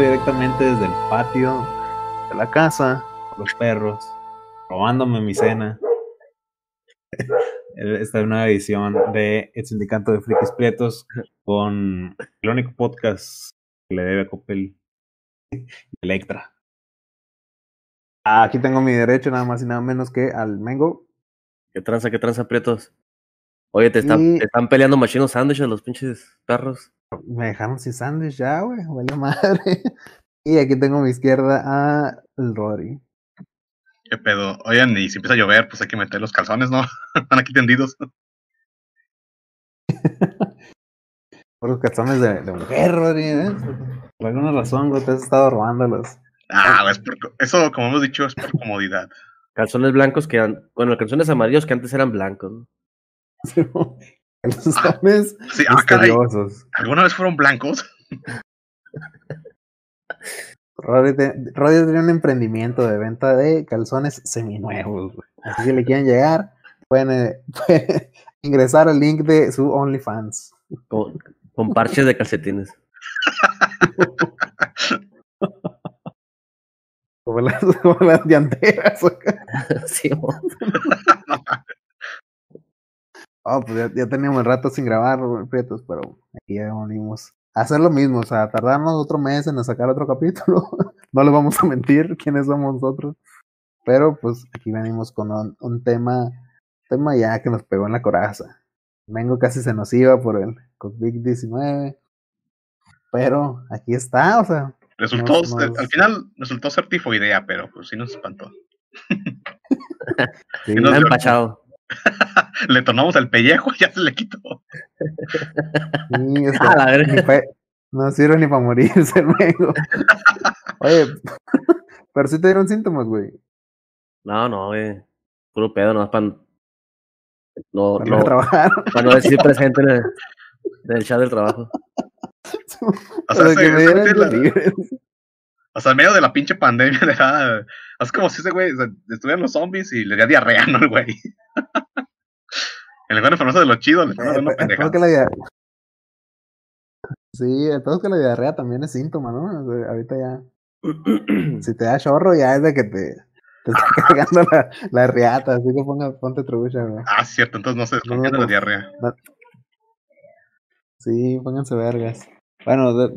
directamente desde el patio de la casa, con los perros, robándome mi cena. Esta es una edición de El Sindicato de Frikis Prietos con el único podcast que le debe a Coppel y Electra. Aquí tengo mi derecho nada más y nada menos que al Mengo. ¿Qué tranza, qué tranza, Prietos? Oye, te están, Y- te están peleando machinos sándwiches los pinches perros. Me dejaron sin sándwich ya, güey. Huele a madre. Y aquí tengo a mi izquierda a el Rory. ¿Qué pedo? Oigan, y si empieza a llover, pues hay que meter los calzones, ¿no? Están aquí tendidos. Por los calzones de, de mujer, Rory, ¿eh? Por alguna razón, güey, te has estado robándolos. Ah, es por eso, como hemos dicho, es por comodidad. Calzones blancos que bueno, calzones amarillos que antes eran blancos. ¿no? Calzones Sí, ah, misteriosos. ¿Alguna vez fueron blancos? Rory, te- Rory tiene un emprendimiento de venta de calzones seminuevos, güey. Así que le quieren llegar, pueden, eh, pueden ingresar al link de su OnlyFans. Con, con parches de calcetines. Como las, como las llanteras. Sí. Oh, pues ya, ya teníamos rato sin grabar, Prietos, pero aquí ya venimos a hacer lo mismo, o sea, tardarnos otro mes en sacar otro capítulo. no les vamos a mentir quiénes somos nosotros. Pero pues aquí venimos con un, un tema, tema ya que nos pegó en la coraza. Vengo casi se nos iba por el COVID-19. Pero aquí está, o sea, Resultó, al final resultó ser tifoidea, pero pues sí nos espantó. sí, Y no- Está empachado. Le tornamos el pellejo y ya se le quitó. sí, o sea, A la pa- no sirve ni para morirse, luego. Oye, pero sí te dieron síntomas, güey. No, no, güey. Puro pedo, nomás para no, Para no, no trabajar. para no decir presente en el, en el chat del trabajo. O sea, O sea, que ese- me ese dieran güey la- libre. O sea, en medio de la pinche pandemia le da. Es como si ese güey o sea, estuvieran los zombies y le da diarrea, ¿no? El güey. El güey enfermoso de lo chido, le están Eh, dando pendejadas. la dia- Sí, el pedo es que la diarrea también es síntoma, ¿no? O sea, ahorita ya. Si te da chorro, ya es de que te, te está cargando la, la riata, así que ponga, ponte trucha, güey. Ah, cierto, entonces no se desconfían de la no. diarrea. Sí, pónganse vergas. Bueno, de-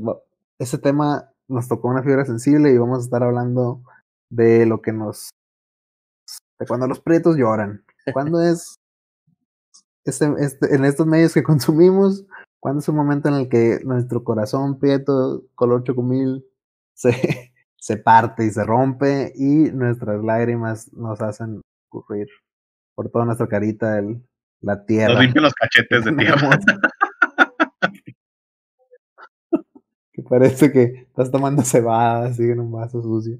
ese tema nos tocó una fibra sensible y vamos a estar hablando de lo que nos. de cuando los prietos lloran. ¿Cuándo es este, este- en estos medios que consumimos? ¿Cuándo es un momento en el que nuestro corazón prieto, color chocomil, se, se parte y se rompe y nuestras lágrimas nos hacen ocurrir por toda nuestra carita el, la tierra? Nos limpian los cachetes de tierra. Hermoso. que parece que estás tomando cebada así en un vaso sucio.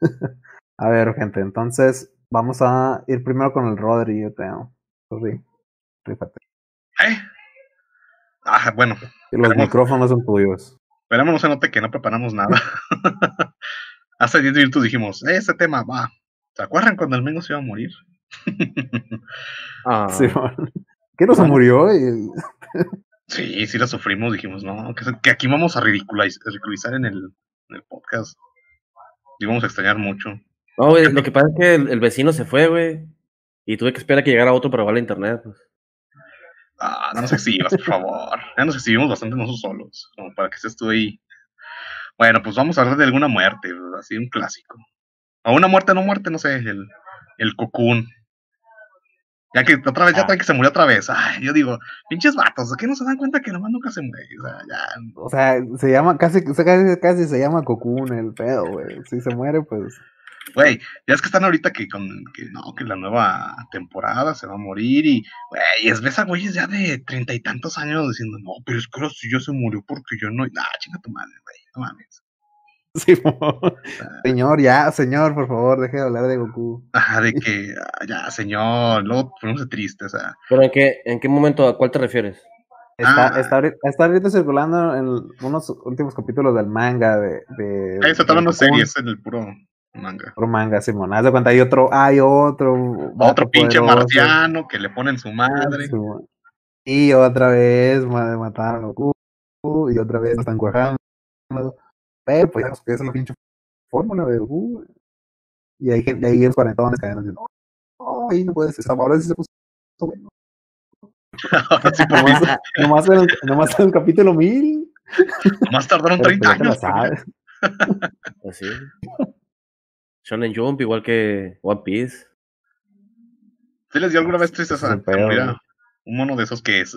a ver, gente, entonces vamos a ir primero con el Rodri, yo creo. Rodri, rífate. ¿Eh? Ah, bueno, Y Los micrófonos son tuyos. esperemos no se note que no preparamos nada. Hace 10 minutos dijimos, "Eh, este tema va. ¿Se acuerdan cuando el Mengo se iba a morir? Ah, Simón. ¿Qué no se murió? Sí, sí la sufrimos, dijimos, no, que, que aquí vamos a ridiculizar, ridiculizar en, el, en el podcast. Y vamos a extrañar mucho. No, güey, lo que pasa es que el, el vecino se fue, güey. Y tuve que esperar a que llegara otro para robar la internet. Pues. Ah, no nos exhibas, por favor. Ya nos exhibimos bastante nosotros solos, como para que estés tú ahí. Bueno, pues vamos a hablar de alguna muerte, así un clásico. O una muerte, no muerte, no sé, el, el cocoon. Ya que otra vez, ya Ah. que se murió otra vez. Ay, yo digo, pinches vatos, ¿de qué no se dan cuenta que nomás nunca se muere? O sea, ya, o sea, se llama, casi, casi, casi se llama Cocoon el pedo, güey. Si se muere, pues. Güey, ya es que están ahorita que con que no, que la nueva temporada se va a morir y, güey, es ves a güeyes ya de treinta y tantos años diciendo, no, pero es que ahora sí ya se murió porque yo no, nah, chinga tu madre, güey, no mames. Señor, ya, señor, por favor, deje de hablar de Goku. ajá, de que, ah, ya, señor, luego ponemos triste, o sea, Pero ¿en qué, ¿en qué momento, a cuál te refieres? Está, Ah. está, ahorita, está ahorita circulando en unos últimos capítulos del manga de. de ahí se series en el puro manga. Otro manga, Simón. Haz de cuenta, hay otro, hay otro. Otro pinche poderoso, marciano que le ponen su madre. Y otra vez ma- mataron a Goku. Y otra vez lo están cuajando. Pero pues ya que es la pinche fórmula de. Y ahí, y ahí los cuarentones caen así, no, no, ahí no puedes, ahora sí se puso bueno. Sí, Nomás, nomás, en el, nomás en el capítulo 1000. Más tardaron Pero 30 pues años. sabes. Así. Shonen Jump, igual que One Piece. ¿Sí les dio alguna vez tristeza güey. un mono de esos que es,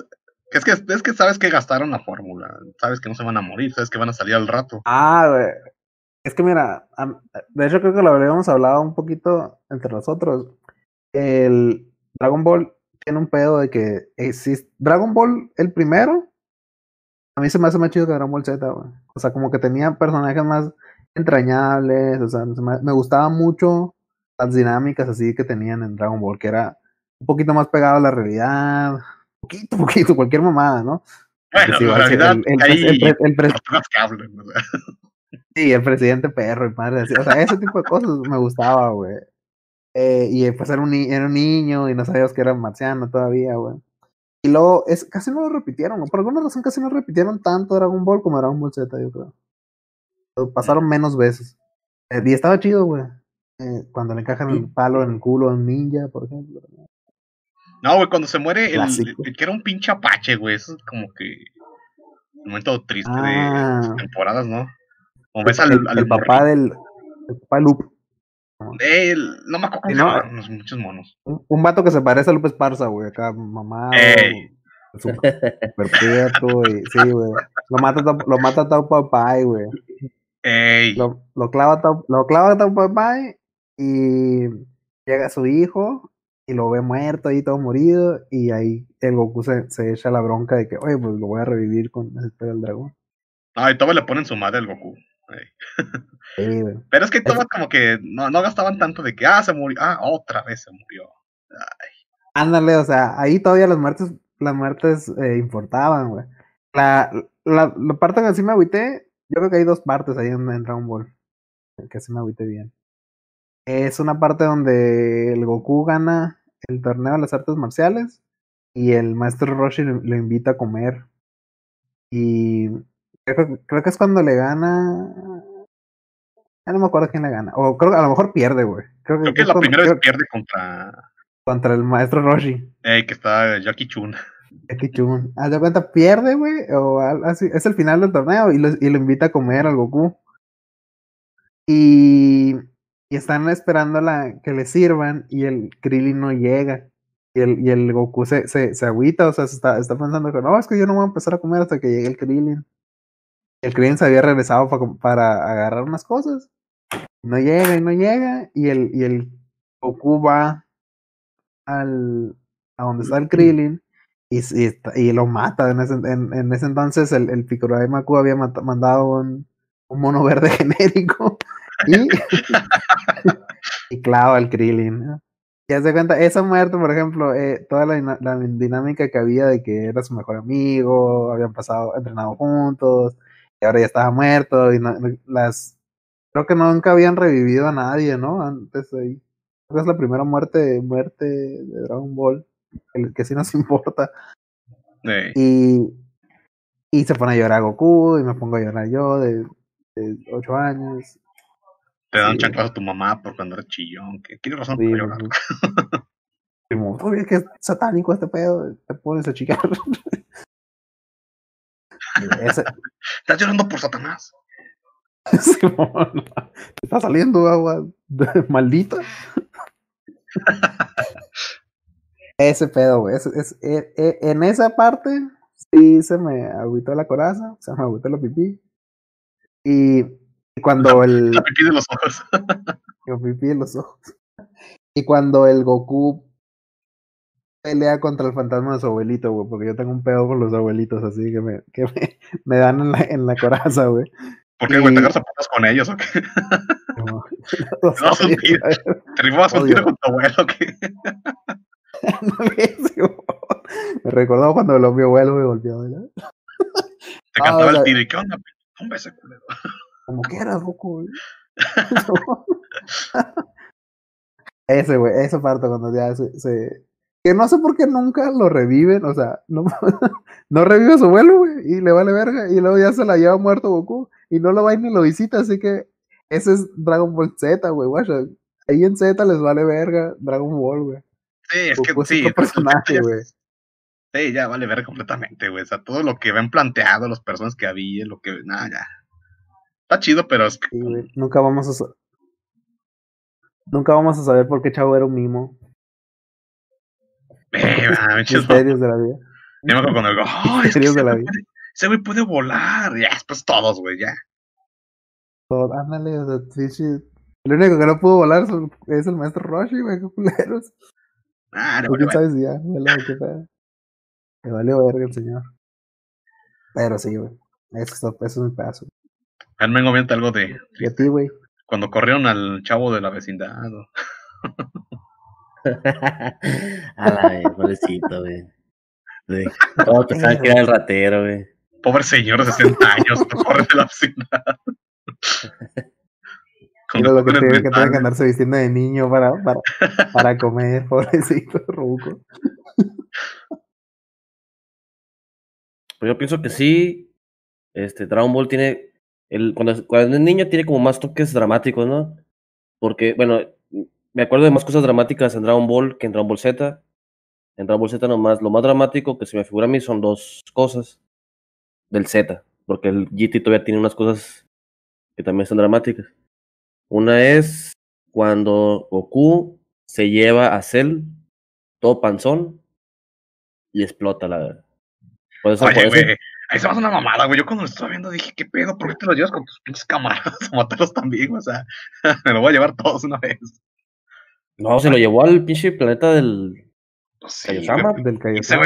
es que es que sabes que gastaron la fórmula, sabes que no se van a morir, sabes que van a salir al rato. Ah, güey. Es que mira, de hecho creo que lo habríamos hablado un poquito entre nosotros. El Dragon Ball tiene un pedo de que existe. Dragon Ball, el primero, a mí se me hace más chido que Dragon Ball Z, güey. O sea, como que tenía personajes más entrañables, o sea, se me, me gustaba mucho las dinámicas así que tenían en Dragon Ball, que era un poquito más pegado a la realidad, poquito, poquito, cualquier mamada, ¿no? Bueno, Sí, igual, sí, realidad el- el- hay el pre-. Sí, el presidente perro y padre así. O sea, ese tipo de cosas me gustaba, güey. Eh, y pues era un, era un niño y no sabíamos que era marciano todavía, güey. Y luego, es, casi no lo repitieron, ¿no? Por alguna razón casi no repitieron tanto Dragon Ball como Dragon Ball Z, yo creo. Lo pasaron menos veces. Eh, y estaba chido, güey. Eh, cuando le encajan el palo en el culo a un ninja, por ejemplo. No, güey, cuando se muere el, que era un pinche apache, güey, eso es como que un momento triste de Ah. temporadas, ¿no? Como ves al, El, al papá del. El papá de. El- no me acuerdo no. los muchos monos. Un, un vato que se parece a Lupe Esparza, güey. Acá, mamá. Ey. Super, prieto, y sí, güey. Lo mata, lo mata Tau Pai, güey. Ey, Lo, lo clava Tau- lo clava Pai y llega su hijo y lo ve muerto ahí todo morido y ahí el Goku se, se echa la bronca de que, oye, pues lo voy a revivir con el espera del dragón. no, y todavía le ponen su madre al Goku. Sí. Pero es que todavía como que no, no gastaban tanto de que, ah, se murió, ah, otra vez se murió. Ándale, o sea, ahí todavía las muertes, las muertes eh, importaban, güey. La, la, la parte que sí me agüité, yo creo que hay dos partes ahí en, en Dragon Ball. Que sí me agüité bien. Es una parte donde el Goku gana el torneo de las artes marciales y el maestro Roshi lo, lo invita a comer. Y creo, creo que es cuando le gana. Ya no me acuerdo quién le gana. O creo que a lo mejor pierde, güey. Creo, Creo que es la cuando- primera creo- vez pierde contra, contra el maestro Roshi. ey, que está Jackie Chun. Jackie Chun. Haz de cuenta, pierde, güey, o así. Es el final del torneo y lo, y lo invita a comer al Goku. Y, y están esperando la, que le sirvan y el Krillin no llega. Y el, y el Goku se, se, se agüita, o sea, se está, está pensando que no, es que yo no voy a empezar a comer hasta que llegue el Krillin. El Krillin se había regresado pa para agarrar unas cosas. No llega y no llega. Y el, y el Goku va al, a donde está el Krillin y, y, y lo mata. En ese, en, en ese entonces el, el Piccolo Maku había mandado un, un mono verde genérico y, y clava al Krillin. ¿no? Y haz de cuenta, esa muerte, por ejemplo, eh, toda la, dinámica que había de que era su mejor amigo, habían pasado, entrenado juntos, y ahora ya estaba muerto, y no- las creo que nunca habían revivido a nadie, ¿no? Antes ahí. Creo que es la primera muerte, muerte de Dragon Ball, el que sí nos importa. Y, y se pone a llorar Goku, y me pongo a llorar yo de, de 8 años. Te dan Sí. chanclas a tu mamá por cuando eres chillón, que tienes razón Sí, para llorar. Oye, que es satánico este pedo, te pones a chicar. Ese, Estás llorando por Satanás. Simón, te está saliendo agua maldita. Ese pedo, güey. es- es- e- e- en esa parte sí se me agüitó la coraza, se me agüitó la pipí. Y, y cuando el, La pipí de los ojos. la pipí en los ojos. Y cuando el Goku pelea contra el fantasma de su abuelito, güey, porque yo tengo un pedo con los abuelitos, así que me, que me, me dan en la, en la coraza, güey. ¿Por qué, güey? ¿Te agarras a con ellos o qué? No, odio, tíos. güey. ¿Te rifabas un tiro con tu abuelo o qué? Me recordó cuando lo mi abuelo me golpeó, ¿verdad? Te Ah, cantaba o sea- el tiro y ¿qué onda? Un beso, culero. Como quieras, Goku, güey. Ese, güey, esa parte cuando ya se, se- Que no sé por qué nunca lo reviven, o sea, no, no revive a su abuelo, güey, y le vale verga, y luego ya se la lleva muerto Goku, y no lo va y ni lo visita, así que ese es Dragon Ball Z, güey, guacha. Ahí en Z les vale verga Dragon Ball, güey. Sí, es que Goku es sí. otro personaje, güey. Sí, ya vale ver completamente, güey. O sea, todo lo que ven planteado, las personas que había, lo que. Nada, ya. Está chido, pero es que. Sí, güey. Nunca vamos a Nunca vamos a saber por qué Chavo era un mimo. Eh, Misterios de la vida. Yo me acuerdo cuando digo, "Oh, es que de la vida. puede- ese güey puede volar. Ya, después todos, güey, ya. Todo- ándale, o sea, pinche- El único que no pudo volar es el maestro Roshi, güey, qué culeros. Ah, no, ¿Tú quién vale, sabes ya? Vale, qué pedo. Me valió verga el señor. Pero sí, güey. Eso, es- eso es mi pedazo. Me comenta algo de Y a ti, güey. cuando corrieron al chavo de la vecindad. ¿no? A la vez, pobrecito, güey. Sí. Todos pensaban que era el ratero, güey. Pobre señor de 60 años, no corre de la vecindad. Con Mira lo que tiene que, tiene que andarse vistiendo de niño para, para, para comer, pobrecito ruco. Pues yo pienso que sí. Este, Dragon Ball tiene. El, cuando, es- cuando es niño tiene como más toques dramáticos, ¿no? Porque, bueno, me acuerdo de más cosas dramáticas en Dragon Ball que en Dragon Ball Z. En Dragon Ball Z nomás, lo más dramático que se me figura a mí son dos cosas del Z. Porque el GT todavía tiene unas cosas que también son dramáticas. Una es cuando Goku se lleva a Cell todo panzón y explota la. Por eso, por Oye, eso- güey, ahí se me hace una mamada, güey. Yo cuando lo estaba viendo dije, ¿qué pedo? ¿Por qué te lo llevas con tus pinches camaradas a matarlos también? güey? O sea, me lo voy a llevar todos una vez. No, se lo llevó al pinche planeta del. No sé, Kaiosama. güey. Del O sea,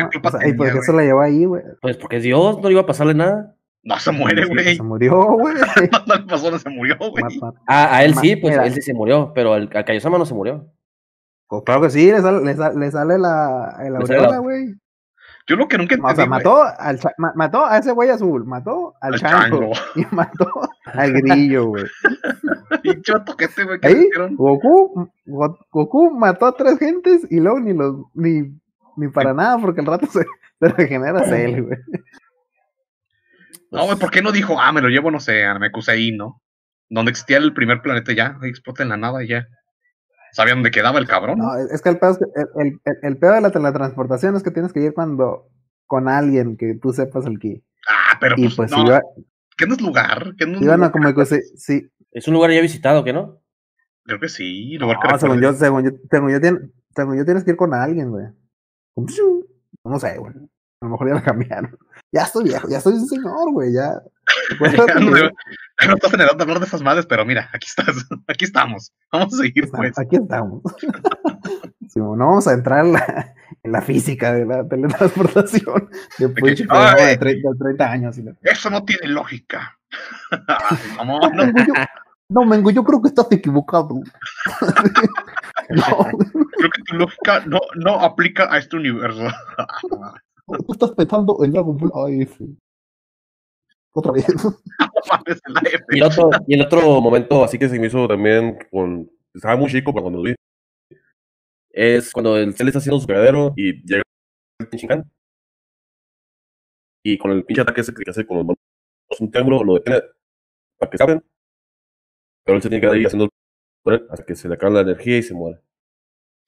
¿Y por qué se la llevó ahí, güey? Pues porque es Dios, no le iba a pasarle nada. No se muere, güey. Se murió, güey. No le pasó, no se murió, güey. Ah, a él sí, pues mira. él sí se murió, pero al, al Kaiosama no se murió. Pues claro que sí, le sale, le sale, le sale la, la- güey. Yo lo que nunca O entendí, sea, güey, mató, al, mató a ese güey azul, mató al, al chango, chango. y mató al grillo, güey. Pinche toquete, güey, que Ahí. Goku, Go- Goku mató a tres gentes y luego ni los, ni, ni para nada, porque el rato se, se regenera Cell, güey. No, güey, ¿por qué no dijo, ah, me lo llevo, no sé, a Mekusei, ¿no? Donde existía el primer planeta ya, ahí explota en la nada y ya. ¿Sabían dónde quedaba el cabrón? No, es que el pedo, es que el, el, el- pedo de la teletransportación es que tienes que ir cuando con alguien que tú sepas el ki. Ah, pero Y pues, pues no, iba, ¿qué no es lugar? ¿Qué no es iban a lugar? como que sí, Es un lugar ya visitado, ¿qué no? Creo que sí, lugar No, que según yo, según yo, según yo, según yo tienes que ir con alguien, güey. No sé, güey. A lo mejor ya lo cambiaron. Ya estoy viejo, ya soy un señor, güey, ya. Ya no, no estás en edad de hablar de esas madres, pero mira, aquí estás, aquí estamos. Vamos a seguir, pues. Aquí estamos. Sí, no vamos a entrar en la, en la física de la teletransportación de que, pinche ay. de 30, de 30 años. y la- Eso no tiene lógica. Ay, No, no. Mengo, yo, no, Mengo, yo creo que estás equivocado. no, Creo que tu lógica no, no aplica a este universo. Tú estás pensando en Dragon Ball AF. Otra vez. La F. Y el otro, y el otro momento, así que se me hizo también con. Estaba muy chico cuando lo vi. Es cuando el Cell está haciendo su pegadero y llega el pinche Shinkan. Y con el pinche ataque ese que hace con los manos, un triángulo, lo detiene para que se abren. Pero él se tiene que ahí haciendo hasta que se le acaba la energía y se muere.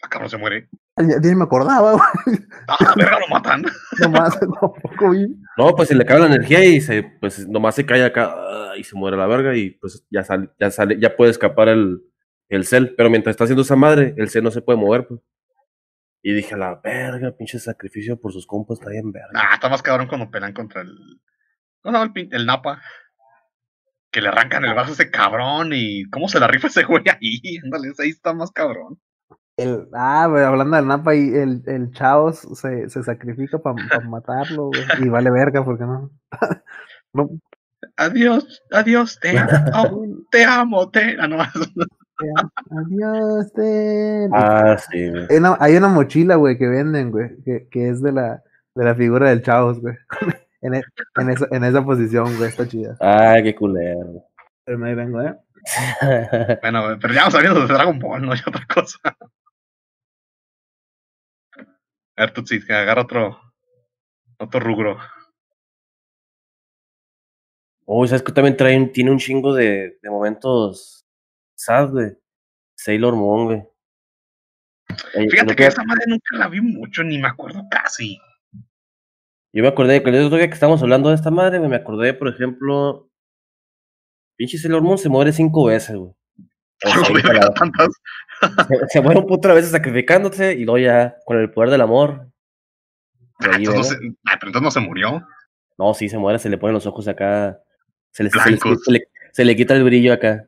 Ah, cabrón, se muere. Ya, ya ni me acordaba, güey. Ah, verga, lo matan. Nomás, tampoco vi. No, pues se le acaba la energía y se, pues nomás se cae acá ah, y se muere la verga y pues ya sale, ya sale, ya puede escapar el, el cel, pero mientras está haciendo esa madre, el cel no se puede mover, pues. Y dije, a la verga, pinche sacrificio por sus compas, está bien verga. Ah, está más cabrón cuando pelean contra el. ¿Cómo se llama el, el Napa? Que le arrancan el brazo a ese cabrón y cómo se la rifa ese güey ahí. Ándale, ahí está más cabrón. El, ah, güey, hablando del Napa, y el, el Chaos se, se sacrifica para matarlo, güey. Y vale verga, porque no. no Adiós, adiós, te amo, te amo, te. Ah, no, Adiós, te. Ah, sí, güey. Hay una, hay una mochila, güey, que venden, güey, que, que es de la, de la figura del Chaos, güey. en, e- en, esa, en esa posición, güey, está chida. Ay, qué culero. Pero ahí vengo, ¿eh? bueno, pero ya vamos saliendo de Dragon Ball, no hay otra cosa. A ver, Tutsi, que agarra otro. Otro rubro. Oh, ¿sabes que también trae, un- tiene un chingo de, de momentos sad, güey? Sailor Moon, güey. Eh, Fíjate que esa madre nunca la vi mucho, ni me acuerdo casi. Yo me acordé que el otro día que estábamos hablando de esta madre, me acordé, por ejemplo, pinche Sailor Moon se muere cinco veces, güey. A para- tantas. se, se muere un puto de veces sacrificándose y luego ya con el poder del amor. Ah, entonces no se, ah, pero entonces no se murió. No, sí, se muere, se le ponen los ojos acá. Se le, se le- se le- se le quita el brillo acá.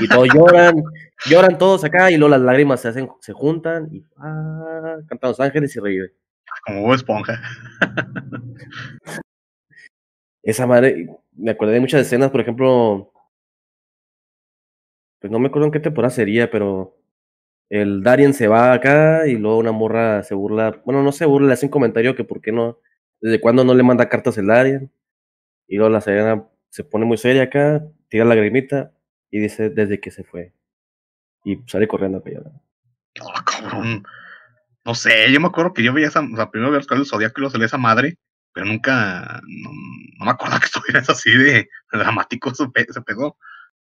Y todos lloran, lloran todos acá y luego las lágrimas se hacen, se juntan y ah, cantan los ángeles y revive. Como Bob Esponja. Esa madre, me acordé de muchas escenas, por ejemplo, pues no me acuerdo en qué temporada sería, pero el Darien se va acá y luego una morra se burla, bueno, no se burla, le hace un comentario que por qué no, desde cuándo no le manda cartas el Darien. Y luego la Serena se pone muy seria acá, tira la lagrimita y dice desde que se fue. Y sale corriendo a pelear. Ah, cabrón. No sé, yo me acuerdo que yo veía esa, o sea, primero veía los del Zodíaco y luego salía esa madre, pero nunca, no, no me acuerdo que estuvieras así de dramático se, pe- se pegó.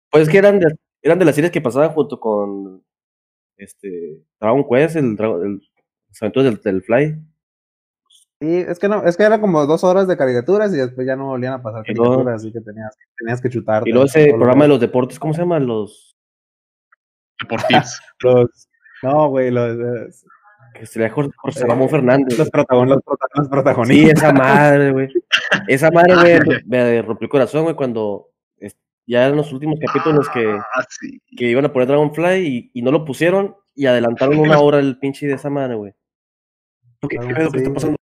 Pues que eran de, eran de las series que pasaban junto con este Dragon Quest, el, el, las aventuras del, del Fly. Sí, es que no, es que era como dos horas de caricaturas y después ya no volvían a pasar Y luego- caricaturas, así que tenías, tenías que chutarte. Y luego ese programa de los deportes, ¿cómo se llama? Los Por tips. los- no, güey, los, los, que se le Jorge, Jorge Eh, Ramón Fernández. los, protagon- los los Sí, protagonistas. esa madre, güey. Esa madre, güey, me rompió el corazón, güey, cuando ya en los últimos capítulos que, Ah, sí. que iban a poner Dragonfly y, y no lo pusieron y adelantaron una hora el pinche de esa madre, güey. ¿Qué, qué pedo que está Sí. pasando?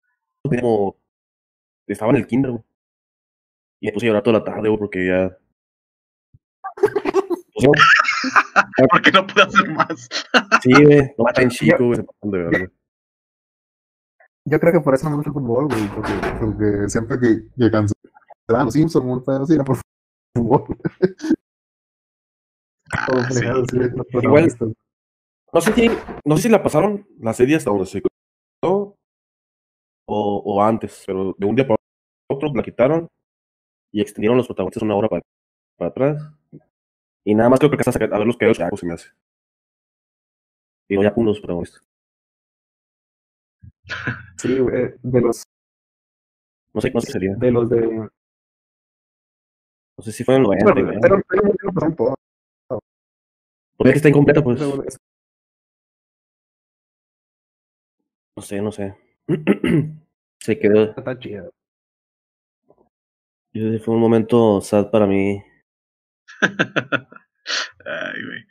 Como, estaba en el kinder, güey. Y me puse a llorar toda la tarde, güey, porque ya... Pues, no, ¿Por qué no pude hacer más? sí, güey, no tan chico, güey, se pasan de verga. Yo creo que por eso no me gusta el fútbol, güey, porque, porque siempre que, que cancelaban los Simpsons, muy pedo, sí, era por fútbol. Ah, sí. No sé si, no sé si la pasaron la serie hasta donde se o, o antes, pero de un día para otro la quitaron y extendieron los protagonistas una hora para, para atrás. Y nada más creo que hasta a ver los quedados se me hace. Y no ya con los protagonistas. Sí, güey, de los, No sé, no sé qué sería. de los de... No sé si fue en el 90, Pero, güey. pero, pero, pero pasaron todo. Porque es que está incompleta, pues. No sé, no sé. se quedó. Está chido. Fue un momento sad para mí. Ay, güey.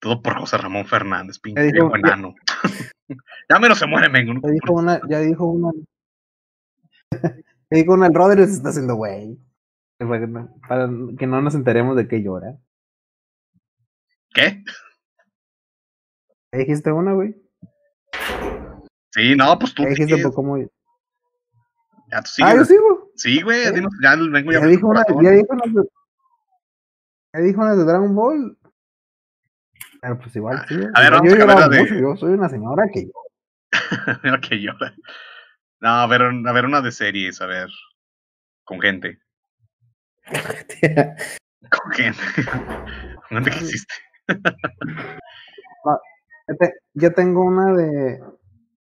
Todo por José Ramón Fernández, pinche dijo- enano. ya menos se muere, mengo. Ya dijo una, ya dijo una. ya dijo una, el Rodri se está haciendo güey. Para que no- nos enteremos de que llora. ¿Qué? ¿Ya dijiste una, güey? Sí, no, pues tú. ¿Ya dijiste por cómo? Ya tú ah, yo sigo. Sí, güey, ¿Eh? ya vengo ya. Ya dijo una, ya dijo una de, ya dijo una de Dragon Ball. Pero pues igual, sí. A ver, vamos yo a llorado de- mucho, yo soy una señora que Mira que llora. No, a ver, a ver una de series, a ver. Con gente. Con. Con gente que existe. Yo te- Yo tengo una de.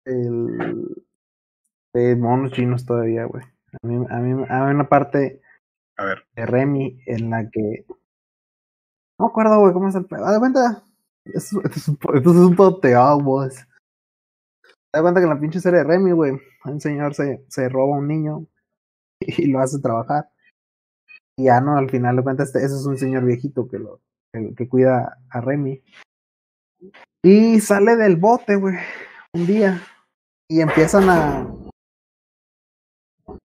El, de monos chinos todavía, güey. A mí, a mí, a mí una parte A ver. de Remy en la que. No me acuerdo, güey, cómo es el pedo. De cuenta. Esto, esto es un, esto es un güey. Das cuenta que en la pinche serie de Remy, güey, un señor se, se roba a un niño y lo hace trabajar. Y ya no, al final de cuentas, este, ese es un señor viejito que lo que, cuida a Remy. Y sale del bote, güey, un día. Y empiezan a.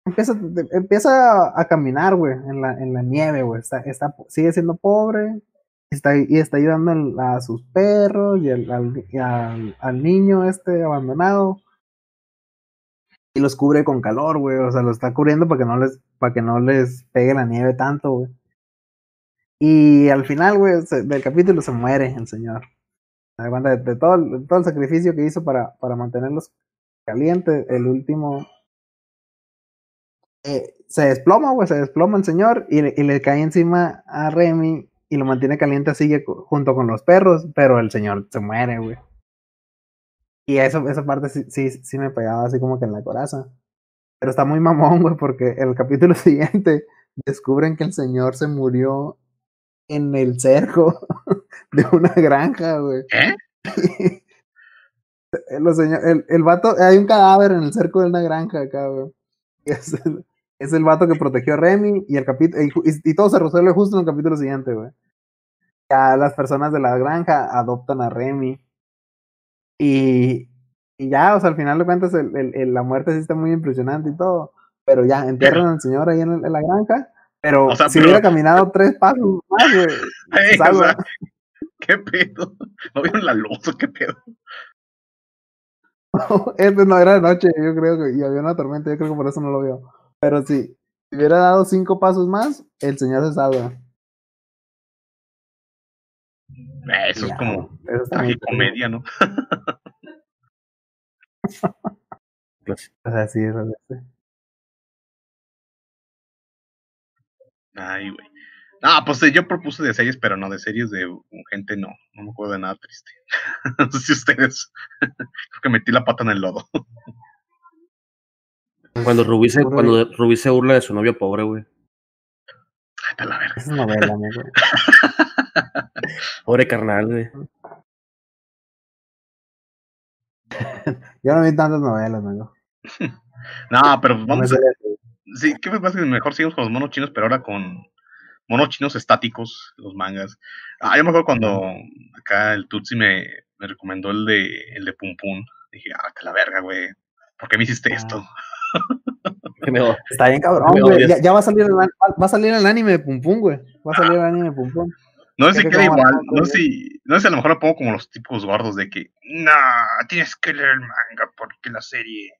Empieza, empieza a caminar, güey, en la, en la nieve, güey. Está, está, sigue siendo pobre. Está, y está ayudando a sus perros y, y al- al niño este abandonado. Y los cubre con calor, güey. O sea, lo está cubriendo para que no les, para que no les pegue la nieve tanto, güey. Y al final, güey, del capítulo se muere el señor. De, todo, de todo el sacrificio que hizo para, para mantenerlos calientes. El último. eh, se desploma, güey, se desploma el señor y, le- y le cae encima a Remy y lo mantiene caliente así junto con los perros, pero el señor se muere, güey. Y eso, esa parte sí, sí, sí me pegaba así como que en la coraza. Pero está muy mamón, güey, porque el capítulo siguiente descubren que el señor se murió en el cerco de una granja, güey. Señor- el, el vato, hay un cadáver en el cerco de una granja acá, güey. Es el, es el vato que protegió a Remy y el capítulo y- y todo se resuelve justo en el capítulo siguiente, güey. Ya las personas de la granja adoptan a Remy. Y, y ya, o sea, al final de cuentas, el, el- el- la muerte sí está muy impresionante y todo. Pero ya, entierran al señor ahí en, la granja. Pero O sea, si pero- hubiera caminado tres pasos más, güey, Ey, se o sea, ¿Qué pedo? ¿No vieron la luz qué pedo? Este no era de noche, yo creo que, y había una tormenta, yo creo que por eso no lo vio. Pero sí, si hubiera dado cinco pasos más, el señor se salva. Eh, Eso es como eso tragicomedia, ¿no? Pues, O sea, sí, eso es- Ay, güey. Ah, pues eh, yo propuse de series, pero no de series de gente, no. No me acuerdo de nada triste. no sé si ustedes. Creo que metí la pata en el lodo. Cuando Rubí se, cuando Rubí se burla de su novio pobre, güey. Ay, a la verga. Es novela, amigo. Pobre carnal, güey. Yo no vi tantas novelas, amigo. No, pero No vamos a. sé- Sí, ¿qué me pasa? que Mejor seguimos con los monos chinos, pero ahora con monos chinos estáticos, los mangas. Ah, yo me acuerdo cuando acá el Tutsi me, me recomendó el de, el de Pum Pum. Dije, ah, que la verga, güey. ¿Por qué me hiciste Ah. esto? Me Está bien cabrón, güey. Ya, ya va a salir el, va a salir el anime de Pum Pum, güey. Va a salir el anime de Pum Pum. No sé si queda igual, no sé si, no sé a lo mejor lo pongo como los tipos gordos de que, no, tienes que leer el manga porque la serie.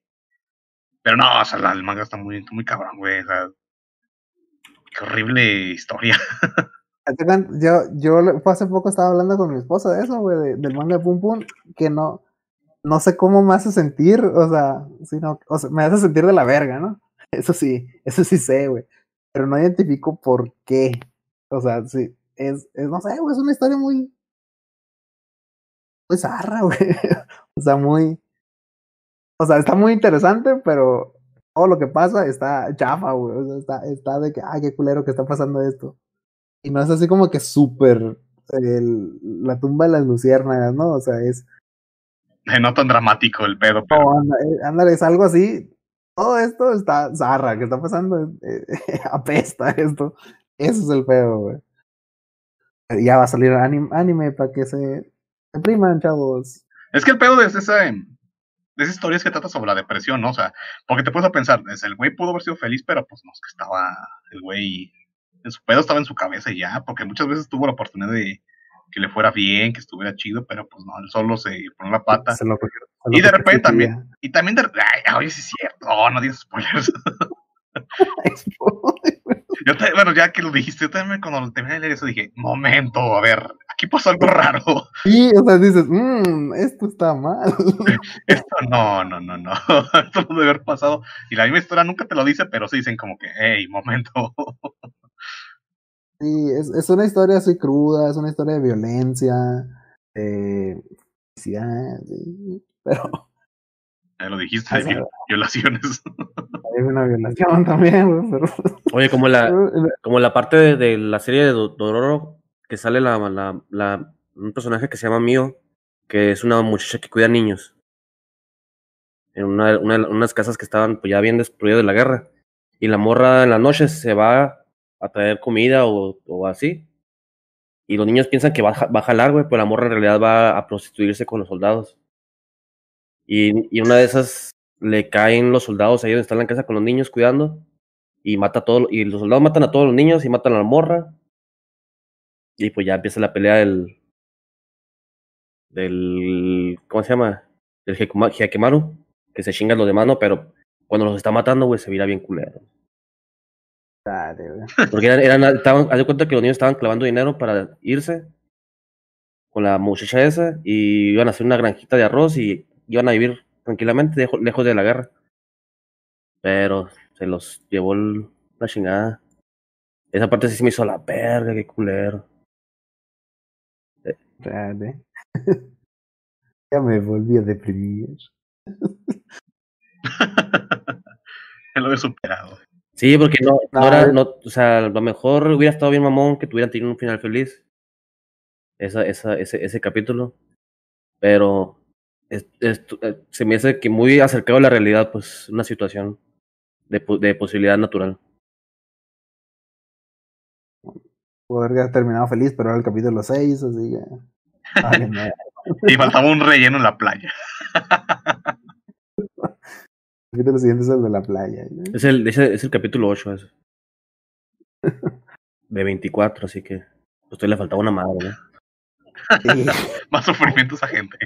Pero no, o sea, la- el manga está muy, muy cabrón, güey. O sea, qué horrible historia. Yo, yo hace poco estaba hablando con mi esposa de eso, güey, de- del manga de Pum Pum, que no, no sé cómo me hace sentir, o sea, sino, o sea, me hace sentir de la verga, ¿no? Eso sí, eso sí sé, güey, pero no identifico por qué, o sea, sí, es, es no sé, güey, es una historia muy, muy zarra, güey, o sea, muy, o sea, está muy interesante, pero todo lo que pasa está chafa, güey, o sea, está, está de que, ay, qué culero que está pasando esto. Y no es así como que súper la tumba de las luciérnagas, ¿no? O sea, es, No tan dramático el pedo, pero no, eh, ándale, es algo así. Todo esto está zarra, que está pasando, eh, apesta esto. Eso es el feo, güey. Ya va a salir anime, anime para que se depriman, chavos. es que el pedo de esa, de esa historia es que trata sobre la depresión, ¿no? O sea, porque te puedes a pensar, el güey pudo haber sido feliz, pero pues no, es que estaba, el güey, en su pedo estaba en su cabeza y ya, porque muchas veces tuvo la oportunidad de que le fuera bien, que estuviera chido, pero pues no, él solo se pone la pata. Se lo cogió- se lo Y de repente también, y también de, ay, oye, sí es cierto, no, no digas spoilers. Yo te- bueno, ya que lo dijiste, yo también cuando terminé de leer eso dije, momento, a ver, aquí pasó algo raro. Y, o sea, dices, mmm, esto está mal. Esto no, no, no, no. Esto no debe haber pasado. Y la misma historia nunca te lo dice, pero sí dicen como que, hey, momento. Sí, es, es una historia así cruda, es una historia de violencia, de felicidad, sí, pero Ya lo dijiste, Ah, de viol- violaciones. hay una violación también, güey, pero... Oye, como la, como la parte de, de la serie de Do- Dororo, que sale la, la, la- un personaje que se llama Mio, que es una muchacha que cuida niños. En una, una- unas casas que estaban pues, ya bien destruidas de la guerra. Y la morra en las noches se va a traer comida o, o así. Y los niños piensan que va, va a jalar, güey, pero la morra en realidad va a prostituirse con los soldados. Y, y una de esas le caen los soldados ahí donde está en la casa con los niños cuidando y mata a todos, y los soldados matan a todos los niños y matan a la morra. Y pues ya empieza la pelea del. del. ¿cómo se llama? Del Hyakemaru, que se chingan los demás, ¿no? Pero cuando los está matando, güey, se mira bien culero. Dale, güey. Porque eran, eran, estaban, haz de cuenta que los niños estaban clavando dinero para irse con la muchacha esa y iban a hacer una granjita de arroz y iban a vivir tranquilamente dejo- lejos de la guerra. Pero se los llevó el- la chingada. Esa parte sí se me hizo la verga, qué culero. Espérate. ya me volví a deprimir. Ya lo he superado. Sí, porque no, no No, era, es- no, o sea, a lo mejor hubiera estado bien mamón que tuvieran tenido un final feliz. Esa, esa, ese, ese capítulo. Pero es- es- eh, se me hace que muy acercado a la realidad, pues, una situación de, po- de posibilidad natural. Pudo haber terminado feliz, pero era el capítulo 6, así que. Y faltaba un relleno en la playa. El capítulo siguiente es el de la playa. ¿no? Es el, es el capítulo 8, ese. De 24, así que pues todavía le faltaba una madre, ¿no? Sí, Más sufrimiento a esa gente.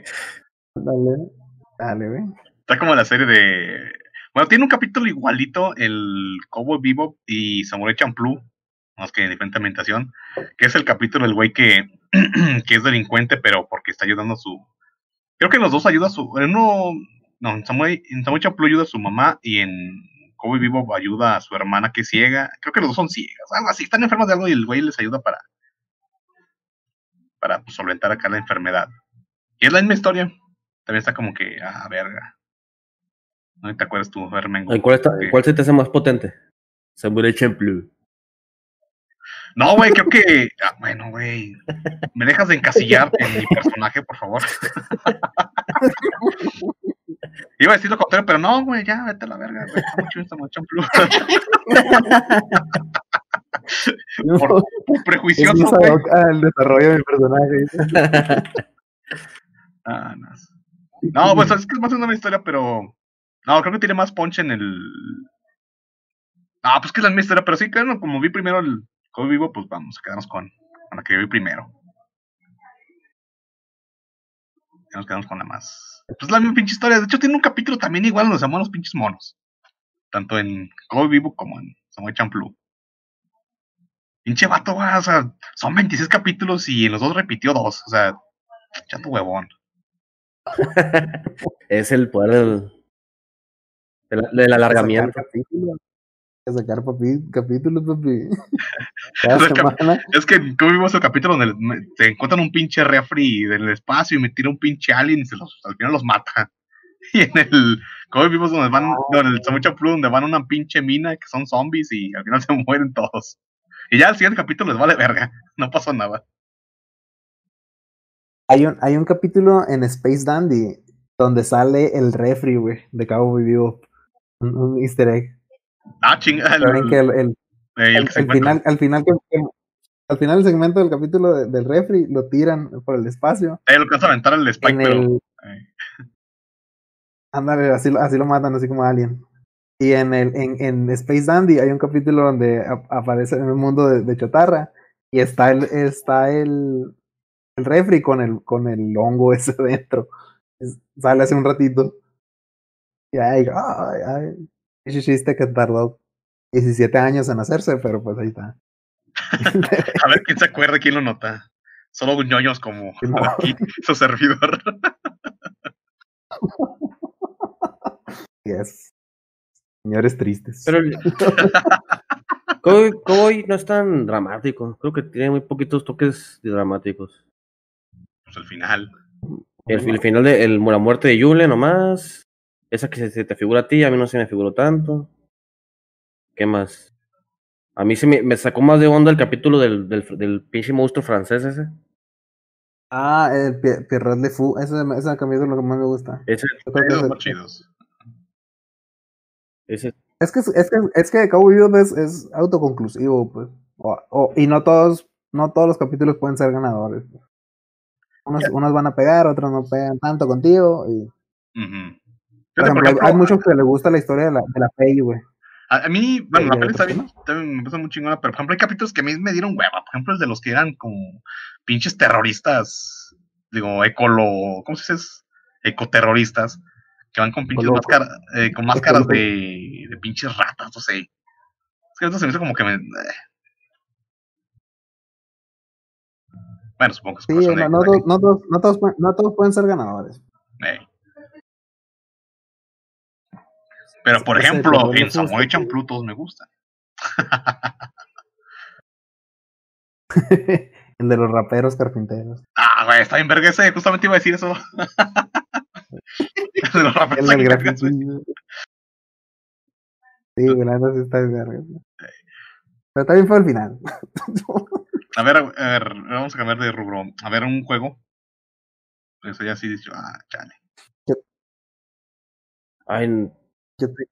Dale. Dale, güey. Está como la serie de. Bueno, tiene un capítulo igualito el Cowboy Bebop y Samurai Champloo, más que en diferente ambientación, que es el capítulo del güey que, que es delincuente, pero porque está ayudando a su. Creo que en los dos ayuda a su. En uno. No, en Samurai, en Samurai Champloo ayuda a su mamá y en Cowboy Bebop ayuda a su hermana que es ciega. Creo que los dos son ciegas, algo así. Están enfermas de algo y el güey les ayuda para. para pues, solventar acá la enfermedad. Y es la misma historia. También está como que, ah, verga. ¿No te acuerdas tú, Hermengo? ¿En cuál, está, Que- cuál se te hace más potente? Samurai Champloo. No, güey, creo que. ah, bueno, güey. ¿Me dejas de encasillar en mi personaje, por favor? Iba a decir lo contrario, pero no, güey, ya, vete a la verga, güey. Está mucho esta mucho Por- Es Prejuicioso, hoc al desarrollo de mi personaje. Ah, no. No, pues es que es más una historia, pero. No, creo que tiene más punch en el. Ah, pues que es la misma historia, pero sí, claro, como vi primero el Código Vivo, pues vamos a quedarnos con, con la que vi primero. Ya nos quedamos con la más. Pues la misma pinche historia. De hecho, tiene un capítulo también igual donde se llaman los pinches monos. Tanto en Código Vivo como en Samuel Champloo. Pinche vato, o sea, son 26 capítulos y en los dos repitió dos. O sea, chato huevón. Es el poder del, del, del alargamiento. Sacar capítulos. Hay que Sacar papi, capítulos, papi. Cada Sacar- semana. Es que ¿cómo vimos el capítulo donde te encuentran un pinche refri del espacio y me tira un pinche alien y se los, al final los mata. Y en el ¿cómo vimos donde van, no, en el Samuel Champloo donde van a una pinche mina que son zombies y al final se mueren todos. Y ya el siguiente capítulo les vale verga, no pasó nada. Hay un, hay un capítulo en Space Dandy donde sale el refri, güey, de Cabo Vivo. Un, un easter egg. Ah, chinga, el, el, el- el el- al final, al final que- que- al final del segmento del capítulo de- del refri lo tiran por el espacio. Eh, lo que vas a aventar el Spike, pero. el, eh, ándale, así, lo- así lo matan, así como Alien. Y en el en, en Space Dandy hay un capítulo donde ap- aparece en un mundo de, de chatarra y está el está el, el refri con el con el hongo ese dentro. Sale hace un ratito. Y ahí, ay, ay, ese chiste que tardó 17 años en hacerse, pero pues ahí está. a ver quién se acuerda, quién lo nota. Solo ñoños como No. aquí, su servidor. Yes. Señores tristes. Pero Cowboy no es tan dramático. Creo que tiene muy poquitos toques dramáticos. Pues al final. El, el final de el- la muerte de Yule nomás. Esa que se, se te figura a ti, a mí no se me figuró tanto. ¿Qué más? A mí se me, me sacó más de onda el capítulo del, del, del pinche monstruo francés ese. Ah, el Pie- Pierrot Le Fou. Ese, ese camino es lo que más me gusta. Ese, Los más chidos. ese Es que, es que, es que Cowboy es, es autoconclusivo, pues. O- o- y no todos, no todos los capítulos pueden ser ganadores. pues. Unos, unos van a pegar, otros no pegan tanto contigo. Y, por ejemplo, hay- muchos que les gusta la historia de la, de la Peggy, güey. A, a mí, bueno, ¿Y la peli está bien, también me parece muy chingona, pero por ejemplo hay capítulos que a mí me dieron hueva, por ejemplo el de los que eran como pinches terroristas, digo, ecolo, ¿cómo se dice? Ecoterroristas, que van con pinches Ecoloco. máscaras, eh, con máscaras de, de pinches ratas, no sé. Es que eso se me hizo como que me... eh. Bueno, supongo que es Sí, no, no todos, no, todos, no, todos, pueden- no todos pueden ser ganadores. Pero, por ejemplo, en Samurai está- Champloo todos me gustan. el de los raperos carpinteros. Ah, güey, está bien verga ese. Justamente iba a decir eso. De los raperos El güey. Sí, güey, la neta sí está de verga. Pero también fue el final. A ver, a ver, vamos a cambiar de rubro. A ver, un juego. Eso ya sí dicho, ah, chale. Ay, Yo te,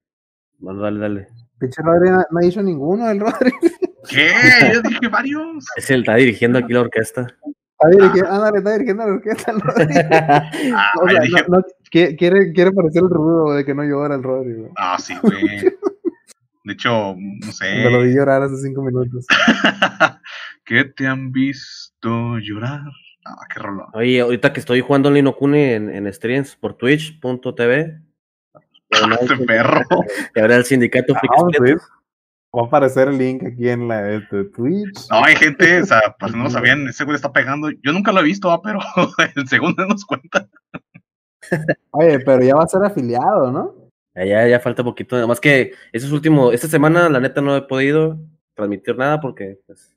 bueno, dale, dale. pinche Rodri no, no ha dicho ninguno, el Rodri. ¿Qué? Yo dije varios. Es el está dirigiendo aquí la orquesta. Está dirigiendo, ándale, está dirigiendo la orquesta el Rodri. Ah, O sea, dije, no, no, qui- quiere, quiere parecer el rudo de que no llora el Rodri, ah, sí, güey. De hecho, no sé. Cuando lo vi llorar hace cinco minutos. ¿Qué te han visto llorar? Ah, qué rolón. Oye, ahorita que estoy jugando Lino Kuni en, en streams por twitch.tv. Este perro. Que habrá el sindicato Ah, sí. Va a aparecer el link aquí en la este, Twitch. No, hay gente, o sea, si no lo sabían, ese güey está pegando. Yo nunca lo he visto, ah, pero el segundo nos cuenta. Oye, pero ya va a ser afiliado, ¿no? Ya, ya, falta poquito. Nada más que ese es último. Esta semana, la neta, no he podido transmitir nada porque, pues,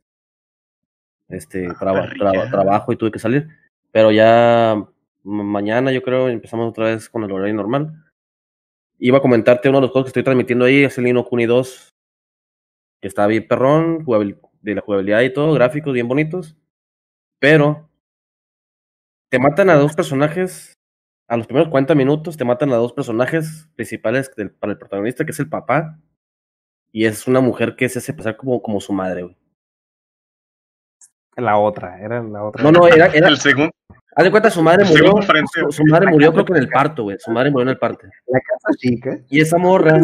este, Ah, traba- perrilla. traba- trabajo y tuve que salir. Pero ya ma- mañana, yo creo, empezamos otra vez con el horario normal. Iba a comentarte uno de los juegos que estoy transmitiendo ahí, es el Lino Kuni 2. Que está bien perrón, de la jugabilidad y todo, gráficos bien bonitos. Pero te matan a dos personajes a los primeros 40 minutos te matan a dos personajes principales del- para el protagonista, que es el papá, y es una mujer que se hace pasar como, como su madre, güey. La otra, era la otra. No, no, era, era, El segundo, haz de cuenta, su madre murió, su, su madre murió creo que en el parto, güey, su madre murió en el parto. La casa chica. Y esa morra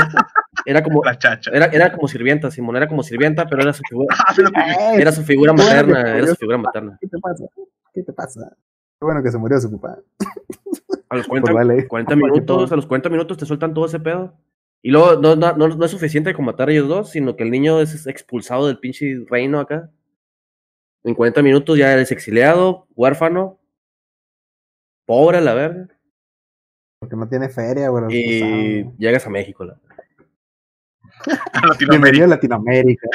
era como, La chacha. era, era como sirvienta, Simón era como sirvienta, pero era su figura, Ah, era su figura materna, era su figura materna. ¿Qué te pasa? ¿Qué te pasa? Qué bueno que se murió su papá. A los Pues 40, vale. 40 minutos, a los 40 minutos te sueltan todo ese pedo. Y luego no, no, no, no es suficiente con matar a ellos dos, sino que el niño es expulsado del pinche reino acá. En 40 minutos ya eres exiliado, huérfano, pobre a la verga, Porque no tiene feria, güey. y pues, llegas a México. La... Latinoamérica. A Latinoamérica.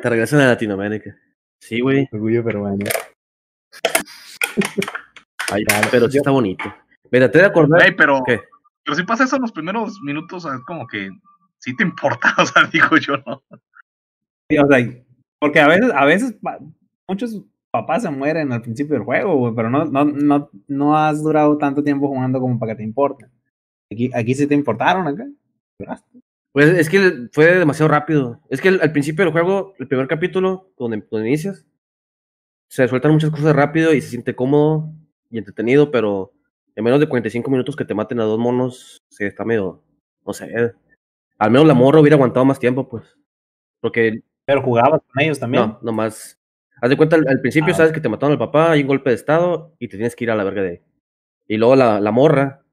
Te regresan a Latinoamérica. Sí, güey. Orgullo peruano. Ay, pero sí está bonito. Mira, te de acordar. Ey, pero, ¿Qué? pero si pasa eso en los primeros minutos, o sea, es como que sí te importa, o sea, digo yo, ¿no? Sí, o sea, porque a veces, a veces pa- muchos papás se mueren al principio del juego, güey, pero no, no, no, no has durado tanto tiempo jugando como para que te importe. Aquí, aquí sí te importaron acá. Pues es que fue demasiado rápido. Es que al, al principio del juego, el primer capítulo, donde, donde inicias, se sueltan muchas cosas rápido y se siente cómodo y entretenido, pero en menos de 45 minutos que te maten a dos monos, sí, está medio, no sé. Al menos la morra hubiera aguantado más tiempo, pues. Porque, Pero jugabas con ellos también. no, nomás. Haz de cuenta, al, al principio Ah, sabes que te mataron al papá, hay un golpe de estado y te tienes que ir a la verga de ahí. Y luego la, la morra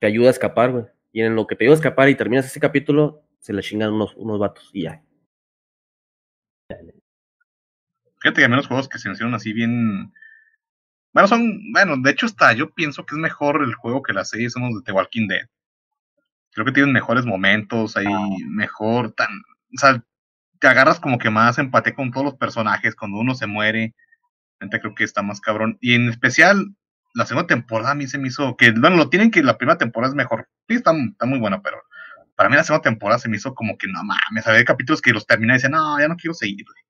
te ayuda a escapar, güey. Y en lo que te ayuda a escapar y terminas ese capítulo, se le chingan unos, unos vatos y ya. Fíjate que a menos juegos que se hicieron así bien. Bueno, son. Bueno, de hecho, hasta yo pienso que es mejor el juego que la serie son los de The Walking Dead. Creo que tienen mejores momentos, ahí mejor. tan O sea, te agarras como que más empatía con todos los personajes. Cuando uno se muere, gente creo que está más cabrón. Y en especial, la segunda temporada a mí se me hizo. Que, bueno, lo tienen que la primera temporada es mejor. Sí, está, está muy buena, pero. Para mí la segunda temporada se me hizo como que no mames, había capítulos que los terminé y decía, no, ya no quiero seguir, güey.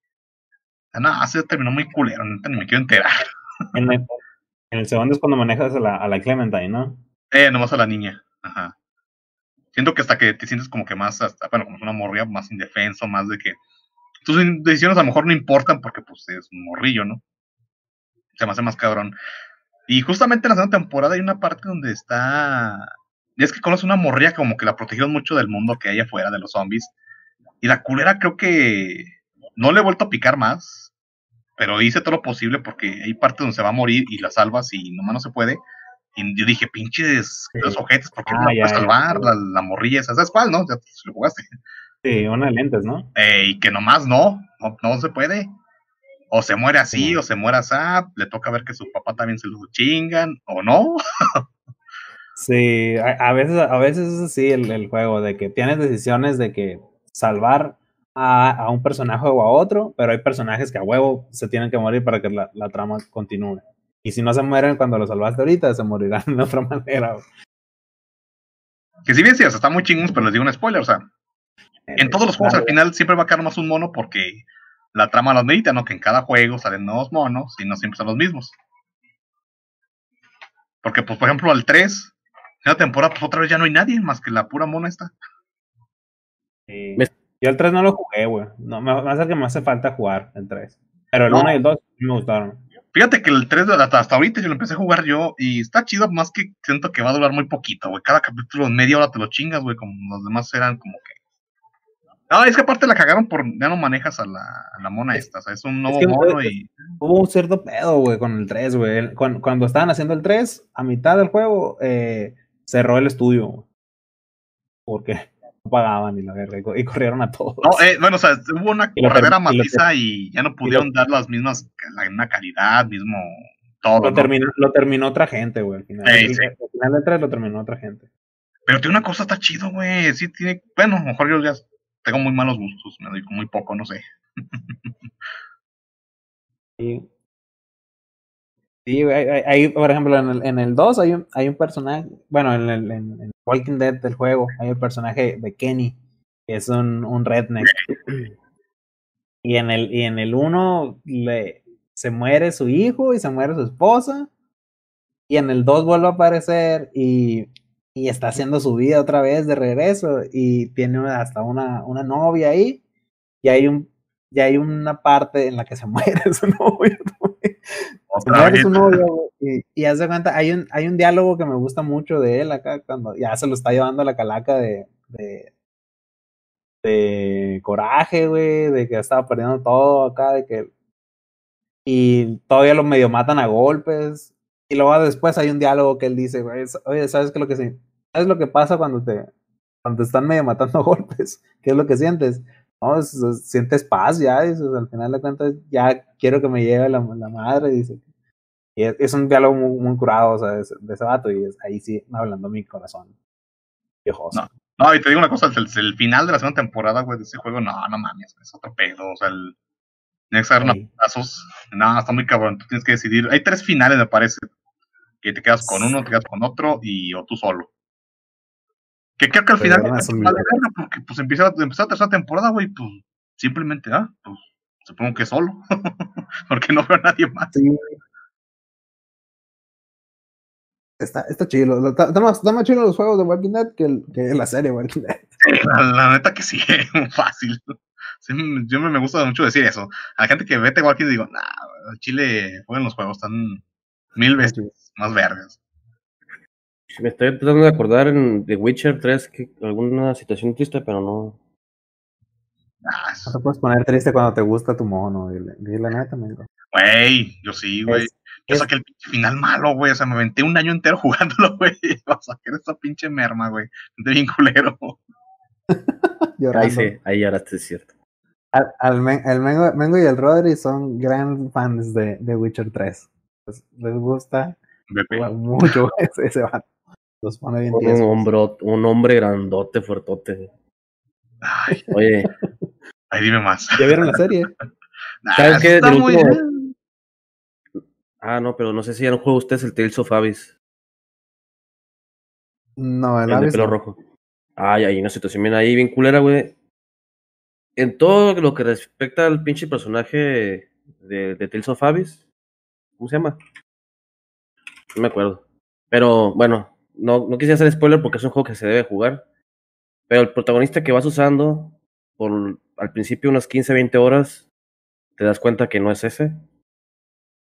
Ah, No, se terminó muy culero, ni me quiero enterar. En el, en el segundo es cuando manejas a la, a la Clementine, ¿no? Eh, nomás a la niña. Ajá. Siento que hasta que te sientes como que más, hasta, bueno, como una morrilla, más indefenso, más de que tus decisiones a lo mejor no importan porque pues es un morrillo, ¿no? Se me hace más cabrón. Y justamente en la segunda temporada hay una parte donde está... Y es que conoce una morrilla como que la protegieron mucho del mundo que hay afuera, de los zombies. Y la culera creo que no le he vuelto a picar más, pero hice todo lo posible porque hay partes donde se va a morir y la salvas y nomás no se puede. Y yo dije, pinches Sí. los ojetes, porque Ah, no puedes salvar, la, la morrilla esa, ¿sabes cuál, no? Ya si lo jugaste. Sí, una de lentes, ¿no? Eh, y que nomás no, no, no se puede. O se muere así, Sí. o se muere así, le toca ver que su papá también se lo chingan, o no. Sí, a, a veces, a veces es así el, el juego, de que tienes decisiones de que salvar a, a un personaje o a otro, pero hay personajes que a huevo se tienen que morir para que la, la trama continúe. Y si no se mueren cuando lo salvaste ahorita, se morirán de otra manera. Que si bien sí, o sea, está muy chingón, pero les digo un spoiler, o sea, en todos los juegos al final siempre va a quedar más un mono porque la trama los medita, ¿no? Que en cada juego salen nuevos monos y no siempre son los mismos. Porque, pues, por ejemplo, al 3, en la temporada, pues otra vez ya no hay nadie más que la pura mona esta. Sí. Me- Yo el 3 no lo jugué, güey. No, hace que me hace falta jugar el 3. Pero el No. 1 y el 2 sí me gustaron. Fíjate que el 3 hasta, hasta ahorita yo lo empecé a jugar yo y está chido, más que siento que va a durar muy poquito, güey. Cada capítulo en media hora te lo chingas, güey, como los demás eran como que. No, es que aparte la cagaron por ya no manejas a la, a la mona esta, o sea, es un nuevo que, mono güey, y. Hubo un cierto pedo, güey, con el 3, güey. Cuando, cuando estaban haciendo el 3, a mitad del juego, eh, cerró el estudio, güey. Porque no pagaban y la verga, y co- y corrieron a todos. No, eh, bueno, o sea, hubo una Y corredera y maciza y ya no pudieron dar las mismas, la misma calidad, mismo todo. lo, ¿no? terminó, lo terminó otra gente, güey, al final. El- sí. Al final del 3 lo terminó otra gente. Pero tiene una cosa, está chido, güey. Sí tiene. Bueno, a lo mejor yo ya tengo muy malos gustos, me doy muy poco, no sé. Sí. Sí, hay- hay, por ejemplo, en el, en el 2 hay un, hay un personaje, bueno, en el en, en Walking Dead del juego, hay el personaje de Kenny, que es un, un redneck. Y en el, y en el 1 le, se muere su hijo y se muere su esposa. Y en el 2 vuelve a aparecer y, y está haciendo su vida otra vez de regreso. Y tiene hasta una, una novia ahí. Y hay un, y hay una parte en la que se muere su novio. Novio, y, y haz de cuenta, hay un, hay un diálogo que me gusta mucho de él acá, cuando ya se lo está llevando a la calaca de, de, de coraje, güey, de que estaba perdiendo todo acá, de que. Y todavía lo medio matan a golpes. Y luego después hay un diálogo que él dice, güey, oye, ¿sabes qué es lo que sí? ¿Sabes lo que pasa cuando te, cuando te están medio matando a golpes? ¿Qué es lo que sientes? No, es- es- sientes paz ya, dices, al final de cuentas, ya quiero que me lleve la, la madre, dice. Y es, es un diálogo muy, muy curado, o sea, de, ese- de ese vato, y es, ahí sí, hablando mi corazón. Viejoso. No. No, y te digo una cosa, el, el final de la segunda temporada, güey, de ese juego, no, no mames, es otro pedo. O sea, el. Tienes que dar unos Sí. pasos. No, está muy cabrón. Tú tienes que decidir. Hay tres finales, me parece. Que te quedas con uno, te quedas con otro y o tú solo. Que creo que al final no no son vale verga, porque pues empieza, empieza la tercera temporada, güey, pues simplemente, ah, pues supongo que solo. porque no veo a nadie más. Sí. Está, está chido. Está, está más, está más chido los juegos de Walking Dead que, el- que la serie Walking Dead. La, la neta que sí, fácil. Sí, yo me, me gusta mucho decir eso. A la gente que vete Walking digo, nah, Chile jueguen los juegos, están mil veces más vergas. Me estoy tratando de acordar en The Witcher 3 que alguna situación triste, pero no. Ah, No te puedes poner triste cuando te gusta tu mono. Dile, dile la neta, amigo. Güey, yo sí, güey. Yo es- saqué el pinche final malo, güey. O sea, me aventé un año entero jugándolo, güey. Para sacar esta pinche merma, güey. De bien culero. Llorando. Ahí sí, ahí ahora es cierto. Al, al Men- el Mengo, Mengo y el Rodri son gran fans de, de Witcher 3. Les, les gusta mucho ese, ese vato. Los pone bien Un, hombro, un hombre grandote, fuertote. Ay, Oye, ay, dime más. ¿Ya vieron la serie? Nah, ¿Sabes qué? está Del muy último- bien. ah, no, pero no sé si ya no juega ustedes el Tales of Abyss, No, el el de pelo no. rojo. Ay, hay una situación bien ahí, bien culera, güey. En todo lo que respecta al pinche personaje de, de Tales of Abyss, ¿cómo se llama? No me acuerdo. Pero bueno, no, no quise hacer spoiler porque es un juego que se debe jugar. Pero el protagonista que vas usando, por al principio unas 15, 20 horas, te das cuenta que no es ese.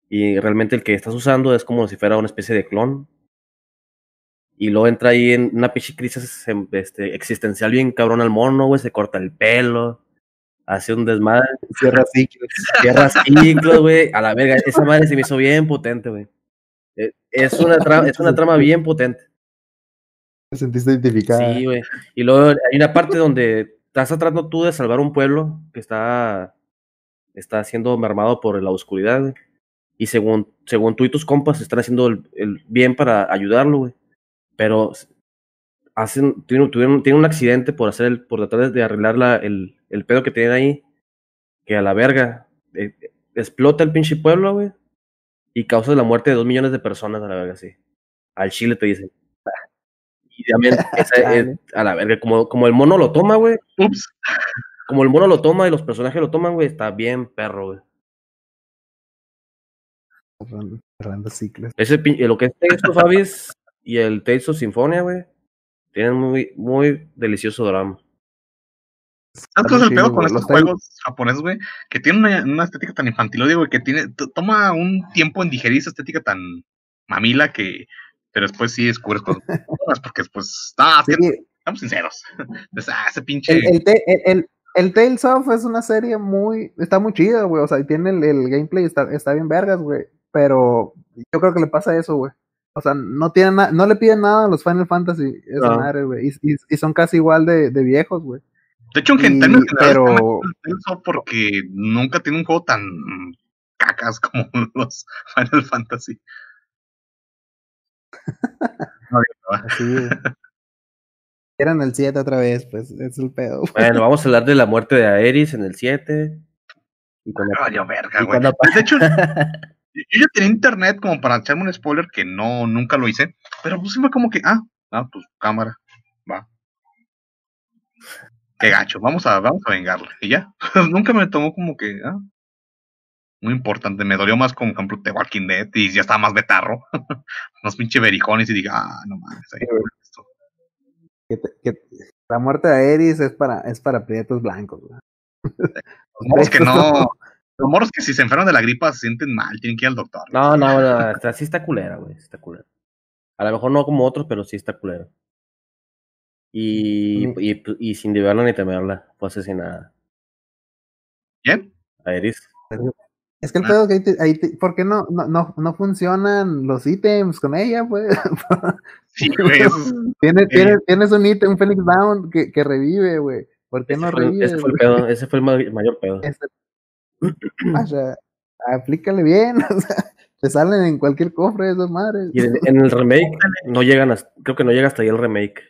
Y realmente el que estás usando es como si fuera una especie de clon. Y luego entra ahí en una crisis em, este, existencial bien cabrón al mono, güey. Se corta el pelo. Hace un desmadre. Cierra ciclos. Cierra ciclos, güey. A la verga. Esa madre se me hizo bien potente, güey. Eh, Es una, es una trama bien potente. Te sentiste identificada. Sí, güey. Y luego hay una parte donde estás tratando tú de salvar un pueblo que está, está siendo mermado por la oscuridad, güey. Y según, según tú y tus compas están haciendo el, el bien para ayudarlo, güey. pero hacen, tuvieron, tuvieron, tienen un accidente por hacer el, por tratar de arreglar la, el, el pedo que tienen ahí, que a la verga, eh, explota el pinche pueblo, güey, y causa la muerte de dos millones de personas a la verga, sí. Al Chile te dicen. Esa, a la verga, como, como el mono lo toma, güey, Ups. como el mono lo toma y los personajes lo toman, güey, está bien perro, güey. Cerrando, cerrando ciclos. Ese pin- lo que es Tales of Abyss y el Tales of Symphonia, güey, tienen muy, muy delicioso drama. ¿Sabes cuál es el güey, con estos juegos japoneses, güey? Que tienen una, una estética tan infantil, digo, que tiene, toma un tiempo en digerir esa estética tan mamila que, pero después sí descubres cosas nuevas, porque después, ah, Sí, estamos sinceros. Ah, ese pinche, el, el, el, Tales of es una serie muy. Está muy chida, güey. O sea, tiene el, el gameplay, está, está bien vergas, güey. Pero yo creo que le pasa eso, güey. O sea, no tiene na- no le piden nada a los Final Fantasy, esa No. madre, güey. Y, y- y son casi igual de, de viejos, güey. de hecho, en generales, pero- porque nunca tiene un juego tan cacas como los Final Fantasy. No, no, Así. Eran el 7 otra vez, pues, es el pedo. güey. Bueno, vamos a hablar de la muerte de Aeris en el 7. Y cuando, me valió verga, y güey. cuando- De hecho, yo ya tenía internet como para echarme un spoiler que no, nunca lo hice, pero pues fue como que, ah, ah, pues cámara, va. Qué gacho, vamos a, vamos a vengarlo. Y ya, nunca me tomó como que, ah, muy importante, me dolió más como, por ejemplo, The Walking Dead y ya estaba más betarro, más pinche verijones y diga, ah, no mames, ahí, esto. Que te- que la muerte de Aeris es para, es para prietos blancos, güey. Los moros que no, los moros que si se enferman de la gripa se sienten mal, tienen que ir al doctor. No, no, no, está, sí está culera, güey, está culera. A lo mejor no como otros, pero sí está culera. Y, Mi- y, y sin deberla ni temerla, fue asesinada. ¿Bien? Aeris. Es que el Ah. pedo que ahí, te- ahí te- ¿por qué no, no, no, no funcionan los ítems con ella, pues? Sí, güey, Tienes, un ítem, un Phoenix Down que, que revive, güey. ¿Por qué Ese no fue, revive? ese fue el pedo, ese fue el ma- mayor pedo. Este- o sea, aplícale bien, o sea, te salen en cualquier cofre esas madres. Y en, en el remake no llegan hasta, creo que no llega hasta ahí el remake.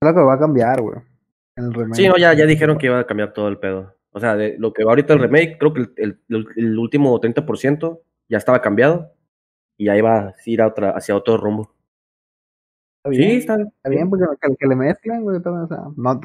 Creo que va a cambiar, güey. En el remake. Sí, no, ya, ya dijeron que iba a cambiar todo el pedo. O sea, de lo que va ahorita el remake, creo que el, el- el- último 30% ya estaba cambiado y ya iba a ir a otra, hacia otro rumbo. Está Sí, bien, está está bien, porque que, que le mezclan, güey. todo, o sea, no,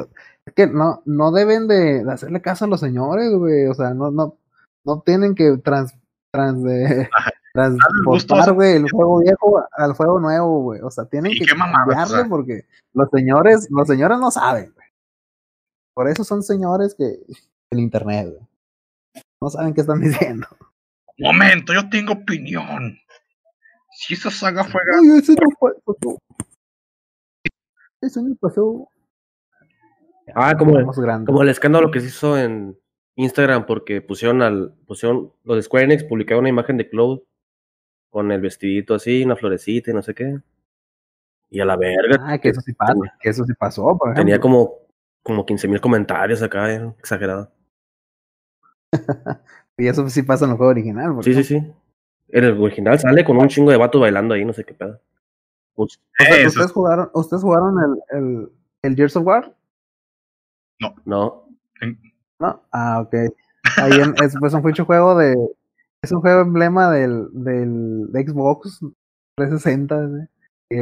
es que no, no deben de, de hacerle caso a los señores, güey. O sea, no, no, no tienen que trans, trans de, transportar, güey, el juego viejo al juego nuevo, güey. O sea, tienen Sí, que cambiarle porque los señores, los señores no saben, güey. Por eso son señores que el internet. No saben qué están diciendo. Momento, yo tengo opinión. Si esa saga fue Ay, ese no fue- pasó. Eso no pasó. Ah, como, el escándalo que se hizo en Instagram porque pusieron al, pusieron, los de Square Enix publicaron una imagen de Cloud con el vestidito así, una florecita y no sé qué. Y a la verga. Ah, que eso sí pasa, que eso sí pasó, por ejemplo. Tenía como, como 15 mil comentarios acá, eh, exagerado. Y eso sí pasa en el juego original. Sí, sí, sí. En el original sale con un chingo de vatos bailando ahí, no sé qué pedo. Pues, O sea, Eso. ¿ustedes jugaron, ¿ustedes jugaron el, el, el Gears of War? no. ¿No? Ah, ok. Ahí en- es, pues un pinche juego de. Es un juego emblema del, del de Xbox 360. ¿sí? Y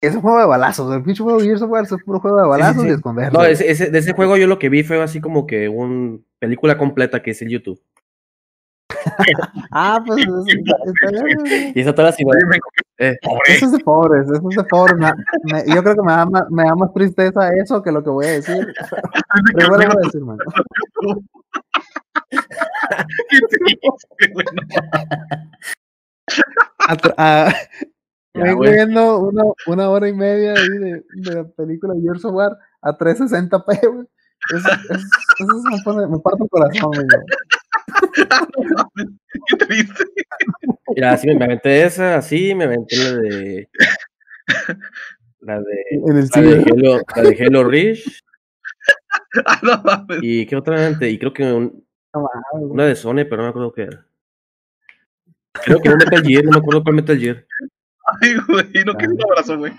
es un juego de balazos. El pinche juego de Gears of War es un puro juego de balazos sí. y esconderse. No, ese, ese- de ese juego yo lo que vi fue así como que una película completa que es en YouTube. Ah, pues está, bien. Y esa todas las que- Eh. Eso es de pobres, eso es de pobres. Me- me- yo creo que me da, más, me da más tristeza eso que lo que voy a decir. Pero igual lo voy a decir, man. Qué triste, güey, no. A- vengo viendo una, una hora y media ahí de, de la película de Gears of War a 360p, güey. Eso, eso, eso me, pone, me parte el corazón, güey. Qué triste. Mira, así me, aventé esa, así me aventé la de. La de. En el La de cine. Halo, la de Halo Reach. Ah, no mames. ¿Y qué otra aventé? Y creo que un- No una de Sony, pero no me acuerdo qué era. Creo que un Metal Gear, no me acuerdo cuál Metal Gear. Ay, güey, no quiero un abrazo, güey.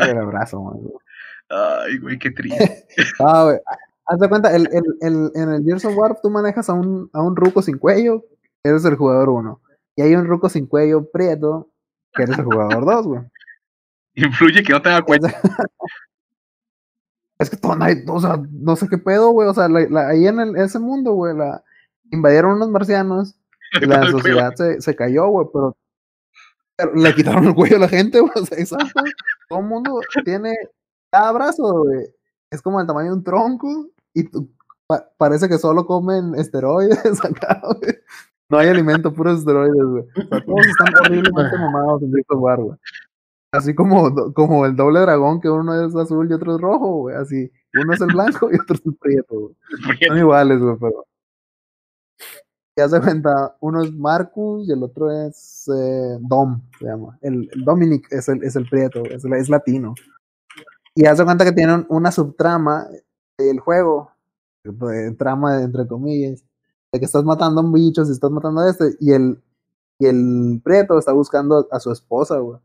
El abrazo, man. Ay, güey, qué triste. Ah, güey. Haz de cuenta, el, el, el, en el Gears of War tú manejas a un, a un ruco sin cuello, eres el jugador 1. Y hay un ruco sin cuello prieto, que eres el jugador 2, güey. Influye que no te da cuenta. Es que todo, nadie- o sea, no sé qué pedo, güey. O sea, la- la- ahí en el- ese mundo, güey, la invadieron unos marcianos la sociedad se, se cayó, güey, pero, pero le quitaron el cuello a la gente, güey. O sea, exacto. Todo el mundo tiene cada brazo, güey. Es como el tamaño de un tronco y pa- parece que solo comen esteroides acá, güey. No hay alimento, puros esteroides, güey. O sea, todos están horriblemente mamados en of War, güey. Así como, como el doble dragón, que uno es azul y otro es rojo, güey. Así. Uno es el blanco y otro es el prieto, güey. Son iguales, güey, pero. Ya se cuenta, uno es Marcus y el otro es eh, Dom, se llama. El, Dominic es el, es el prieto, es, es latino. Y ya se cuenta que tienen una subtrama del juego, de trama entre comillas, de que estás matando a un bicho, si estás matando a este, y el, y el prieto está buscando a su esposa, güey.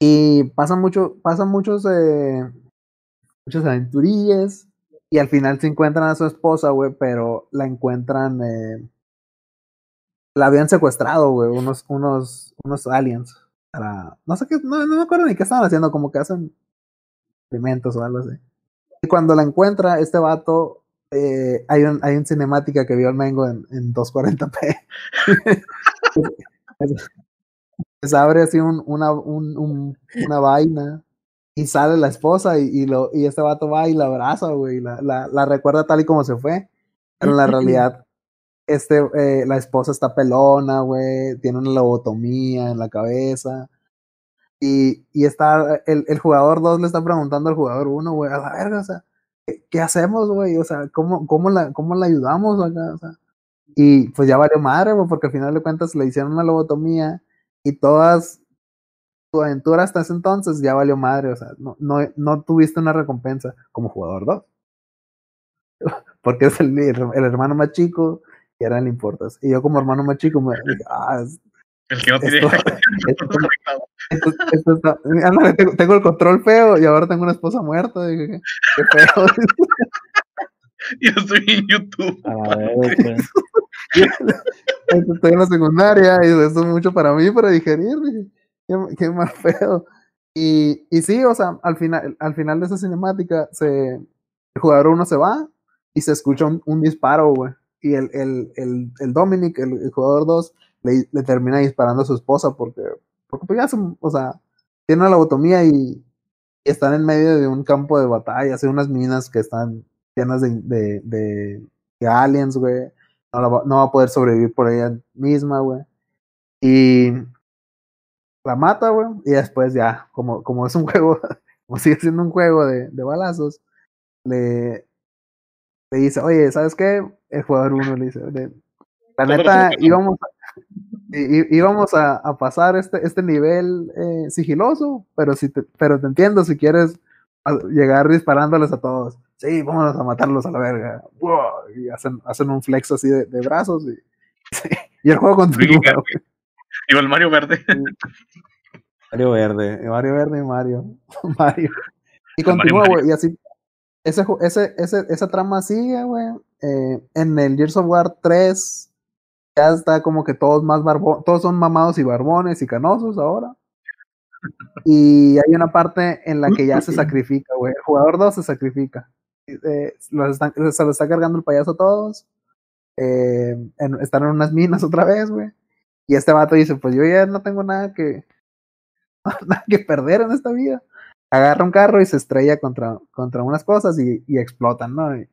Y pasan mucho, pasan muchos, eh, muchas aventurillas. Y al final se encuentran a su esposa, güey, pero la encuentran. eh, la habían secuestrado, güey, unos, unos, unos aliens. Para, no sé qué, no, no me acuerdo ni qué estaban haciendo, como que hacen alimentos o algo así. Y cuando la encuentra, este vato, eh, hay, un, hay un cinemática que vio el Mengo en, en 240p. se abre así un, una, un, un- una vaina y sale la esposa y, y, lo, y este vato va y la abraza, güey, la, la, la recuerda tal y como se fue. Pero en la realidad, este, eh, la esposa está pelona, güey, tiene una lobotomía en la cabeza. Y, y está, el, el jugador 2 le está preguntando al jugador 1, güey, a la verga, o sea, ¿qué, qué hacemos, güey? O sea, ¿cómo, cómo, la, ¿cómo la ayudamos acá? O sea, y pues ya valió madre, güey, porque al final de cuentas le hicieron una lobotomía y todas tu aventura hasta ese entonces ya valió madre, o sea, no, no, no tuviste una recompensa como jugador 2. Porque es el, el hermano más chico y ahora le importas. Y yo como hermano más chico me ah, El que no tiene. esto, esto, esto, esto está, ándale, tengo, tengo el control feo y ahora tengo una esposa muerta. Dije, qué, qué feo. yo estoy en YouTube. A ver, pues. Estoy en la secundaria y esto es mucho para mí para digerir. Dije, qué, qué más feo. Y, y sí, o sea, al final, al final de esa cinemática, se, el jugador uno se va y se escucha un, un disparo, güey. Y el, el, el, el Dominic, el, el jugador 2, le, le termina disparando a su esposa porque, porque pues ya son, o sea, tiene una lobotomía y, y están en medio de un campo de batalla, hay unas minas que están llenas de, de, de, de aliens, güey. No, no va a poder sobrevivir por ella misma, güey. Y la mata, güey. Y después ya, como, como es un juego, como sigue siendo un juego de, de balazos, le, le dice, oye, ¿sabes qué? El jugador uno le dice, "Oye, la neta, íbamos a, íbamos a, a pasar este, este nivel eh, sigiloso, pero, si te, pero te entiendo si quieres a- llegar disparándoles a todos. Sí, vámonos a matarlos a la verga. ¡Wow! Y hacen, hacen un flex así de, de brazos y, y el juego continúa. Digo, el Mario Verde. Mario Verde, Mario Verde y Mario. Mario. Y continúa, güey, y así. Ese, ese, ese, esa trama sigue, güey. Eh, en el Gears of War 3 ya está como que todos más barbones, todos son mamados y barbones y canosos ahora. Y hay una parte en la que ya se sacrifica, güey. El jugador 2 se sacrifica. Eh, los están- se lo está cargando el payaso a todos. Eh, en- están en unas minas otra vez, güey. Y este vato dice, pues yo ya no tengo nada que, nada que perder en esta vida. Agarra un carro y se estrella contra, contra unas cosas y, y explotan, ¿no? Y,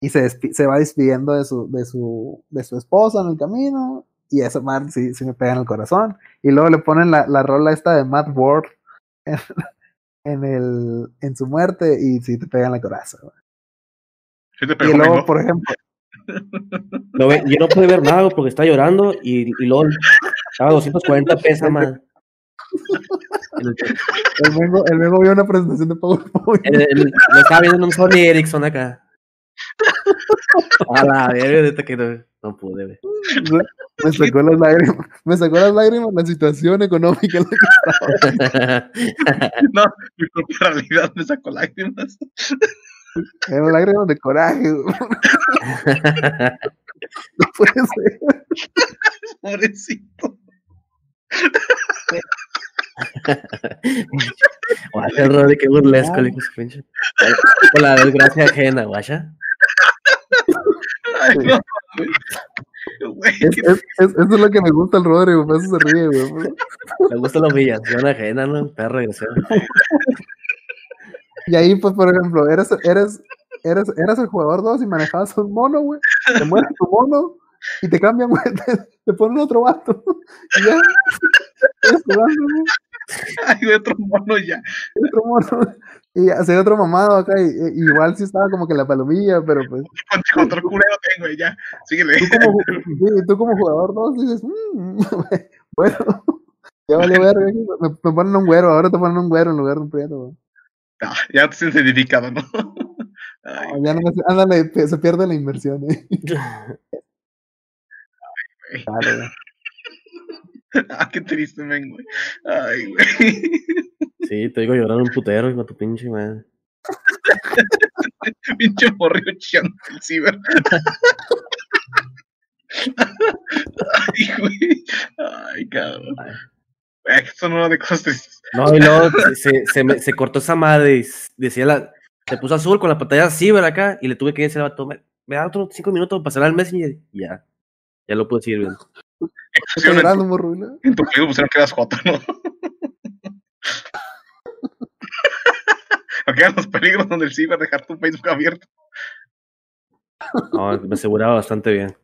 y se, se va despidiendo de su, de, su, de su esposa en el camino. Y esa madre sí, sí me pega en el corazón. Y luego le ponen la, la rola esta de Matt Ward en, en, el, en su muerte y sí te pega en el corazón. güey. Sí te Y luego, por ejemplo, Yo no pude ver nada porque está llorando y, y luego estaba 240 pesos más. El, el Mengo, el Mengo vio una presentación de PowerPoint. el- el- lo estaba viendo en un Sony Ericsson acá. A la verga, que no, no pude, güey. Me sacó las lágrimas, me sacó las lágrimas la situación económica en la que No, mi propia realidad me sacó lágrimas. Eran lágrimas de coraje. güey. No puede ser. Pobrecito. Guacha, Rodri, qué burlesco, le pinche. Por la desgracia ajena, guacha. Ay, no, güey. Es- es- es- eso es lo que me gusta el Rodri, por eso se ríe, güey. Le gusta la humillación ajena, ¿no? Perro desgraciado. Y ahí, pues, por ejemplo, eres, eres, eres, eras el jugador 2 y manejabas un mono, güey. Te mueres tu mono y te cambian, güey. Te, te ponen otro vato. Y ya. Estás jugando, güey. Ay, otro mono ya. Otro mono. Y hace otro mamado acá. Y, y- igual sí estaba como que la palomilla, pero pues. Contra otro culero tengo y ya. Síguele. Tú como, sí, tú como jugador 2 dices, "Mm, bueno. Ya vale verga. Me, me ponen un güero, ahora te ponen un güero en lugar de un prieto, güey. Ah, ya te sientes identificado, ¿no? Ay, ya no me, ándale, se pierde la inversión, eh. Dale, güey. ah, qué triste, men, güey. Ay, güey. Sí, te digo llorar un putero, hijo tu pinche madre. Pinche morrillo chillando el ciber. Ay, güey. Ay, cabrón. Ay. Eso no de cosas tristes. No, y luego se, se, se me- se cortó esa madre y decía la. Se puso azul con la pantalla así, ¿verdad? Acá, y le tuve que decir al vato, me, me da otros cinco minutos para pasar al Messenger. Y ya. Ya lo pude seguir viendo. Estoy llorando, morro, ¿no? En tu Facebook pusieron que eras Joto, ¿no? Aquí eran los peligros donde el ciber dejar tu Facebook abierto. No, me aseguraba bastante bien.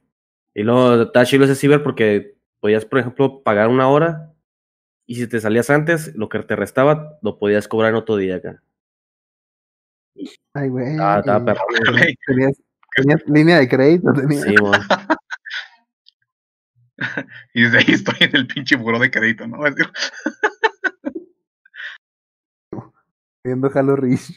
Y luego estaba chido ese ciber porque podías, por ejemplo, pagar una hora y si te salías antes, lo que te restaba lo podías cobrar en otro día acá. Ay, güey. Ah, estaba perro. Güey, Tenías, tenías línea de crédito, tenías. Sí, mon. Y desde ahí estoy en el pinche buró de crédito, ¿no? Es decir, Viendo Halo Reach.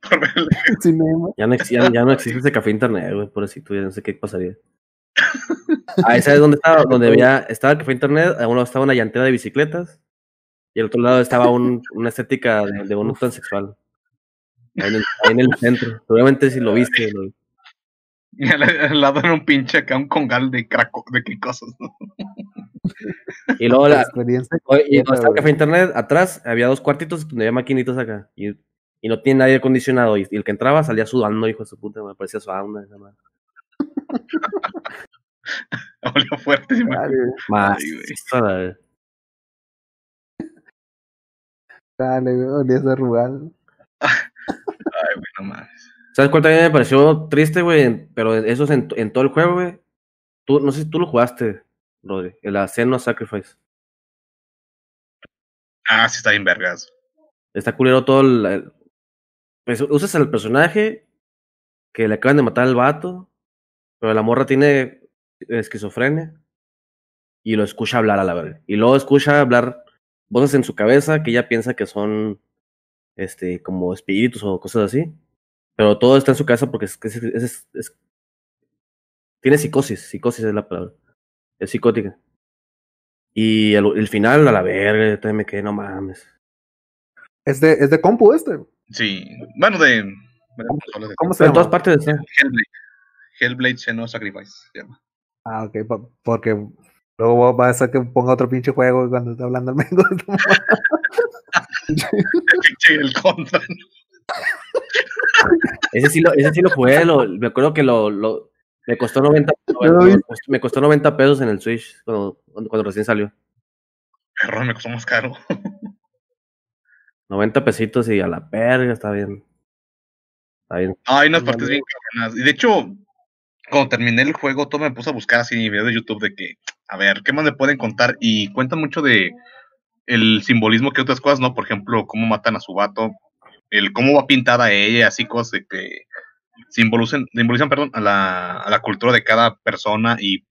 por ver el- Cinema. Ya no, ya, ya no existe ese café internet, güey, por así tú ya no sé qué pasaría. Ah, ¿sabes dónde estaba? Donde había, estaba el café internet, a uno estaba una llantera de bicicletas y al otro lado estaba un, una estética de, de un transexual. Ahí en, el, ahí en el centro. Obviamente si lo viste. lo- Y al, al lado era un pinche acá, un congal de craco, de qué cosas, ¿no? Y luego la, experiencia. Oye, y estaba el café internet, atrás había dos cuartitos donde había maquinitas acá. Y, y no tiene nadie acondicionado. Y, y el que entraba salía sudando, hijo de su puta, me parecía sauna. Esa madre. Olió fuerte, Más. Dale, güey. Olías a Rugal. Ay, güey, no mames. ¿Sabes cuál también me pareció triste, güey? Pero eso es en, en todo el juego, güey. Tú, no sé si tú lo jugaste, Rodri. El Asceno Sacrifice. Ah, sí está bien vergas. Está culero todo el. el- pues usas al personaje que le acaban de matar al vato, pero la morra tiene esquizofrenia y lo escucha hablar a la verga. Y luego escucha hablar voces en su cabeza que ella piensa que son este como espíritus o cosas así. Pero todo está en su casa porque es, es, es- es- tiene psicosis, psicosis es la palabra. Es psicótica. Y el, el final, a la verga, yo también me quedé, no mames. Es de, es de compu este. Sí. Bueno, de. de de- ¿Cómo se Pero en todas partes está. Hellblade. Hellblade Xeno Sacrifice se llama. Ah, ok. porque luego va a ser que ponga otro pinche juego cuando esté hablando el mengo. el contra. Ese sí lo, ese sí lo jugué, lo- me acuerdo que lo, lo me costó 90, Yo lo vi. me costó- me costó 90 pesos en el Switch cuando, recién salió. Perro, me costó más caro. 90 pesitos y a la verga, está bien. Está bien. Hay unas partes bien cabronas. Y de hecho, cuando terminé el juego, todo me puse a buscar así videos de YouTube de que, a ver, ¿qué más me pueden contar? Y cuentan mucho de el simbolismo que otras cosas, ¿no? Por ejemplo, cómo matan a su vato, el cómo va pintada ella, así cosas de que simbolizan, simbolizan perdón, a la, a la cultura de cada persona y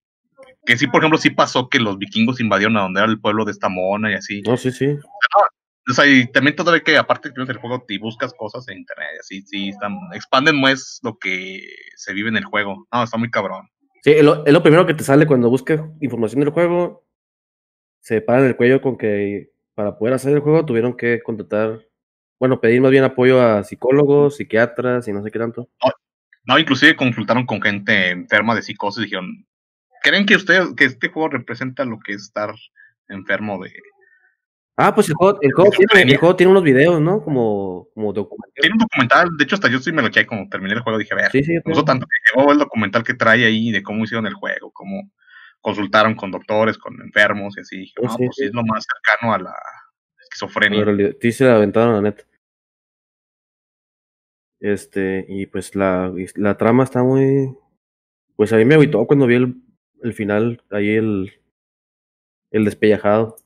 que sí, por ejemplo, sí pasó que los vikingos invadieron a donde era el pueblo de esta mona y así. No, sí, sí. O sea, y también todavía que aparte que el juego te buscas cosas en internet, así, sí, están, expanden más lo que se vive en el juego. No, está muy cabrón. Sí, es lo, es lo primero que te sale cuando buscas información del juego. Se paran el cuello con que para poder hacer el juego tuvieron que contratar, bueno, pedir más bien apoyo a psicólogos, psiquiatras y no sé qué tanto. No, inclusive consultaron con gente enferma de psicosis y dijeron, ¿creen que usted, que este juego representa lo que es estar enfermo de... Ah, pues el juego, el juego, tiene, el juego tiene unos videos, ¿no? Como, como documental. Tiene un documental, de hecho hasta yo sí me lo eché como terminé el juego, dije, a ver, Sí, sí, gustó tanto que llegó el documental que trae ahí de cómo hicieron el juego, cómo consultaron con doctores, con enfermos y así. Dije, no, sí, pues sí es lo más cercano a la esquizofrenia. En realidad, sí se la aventaron la neta. Este, y pues la, la trama está muy. Pues a mí me agüitó cuando vi el, el final, ahí el, el despellajado.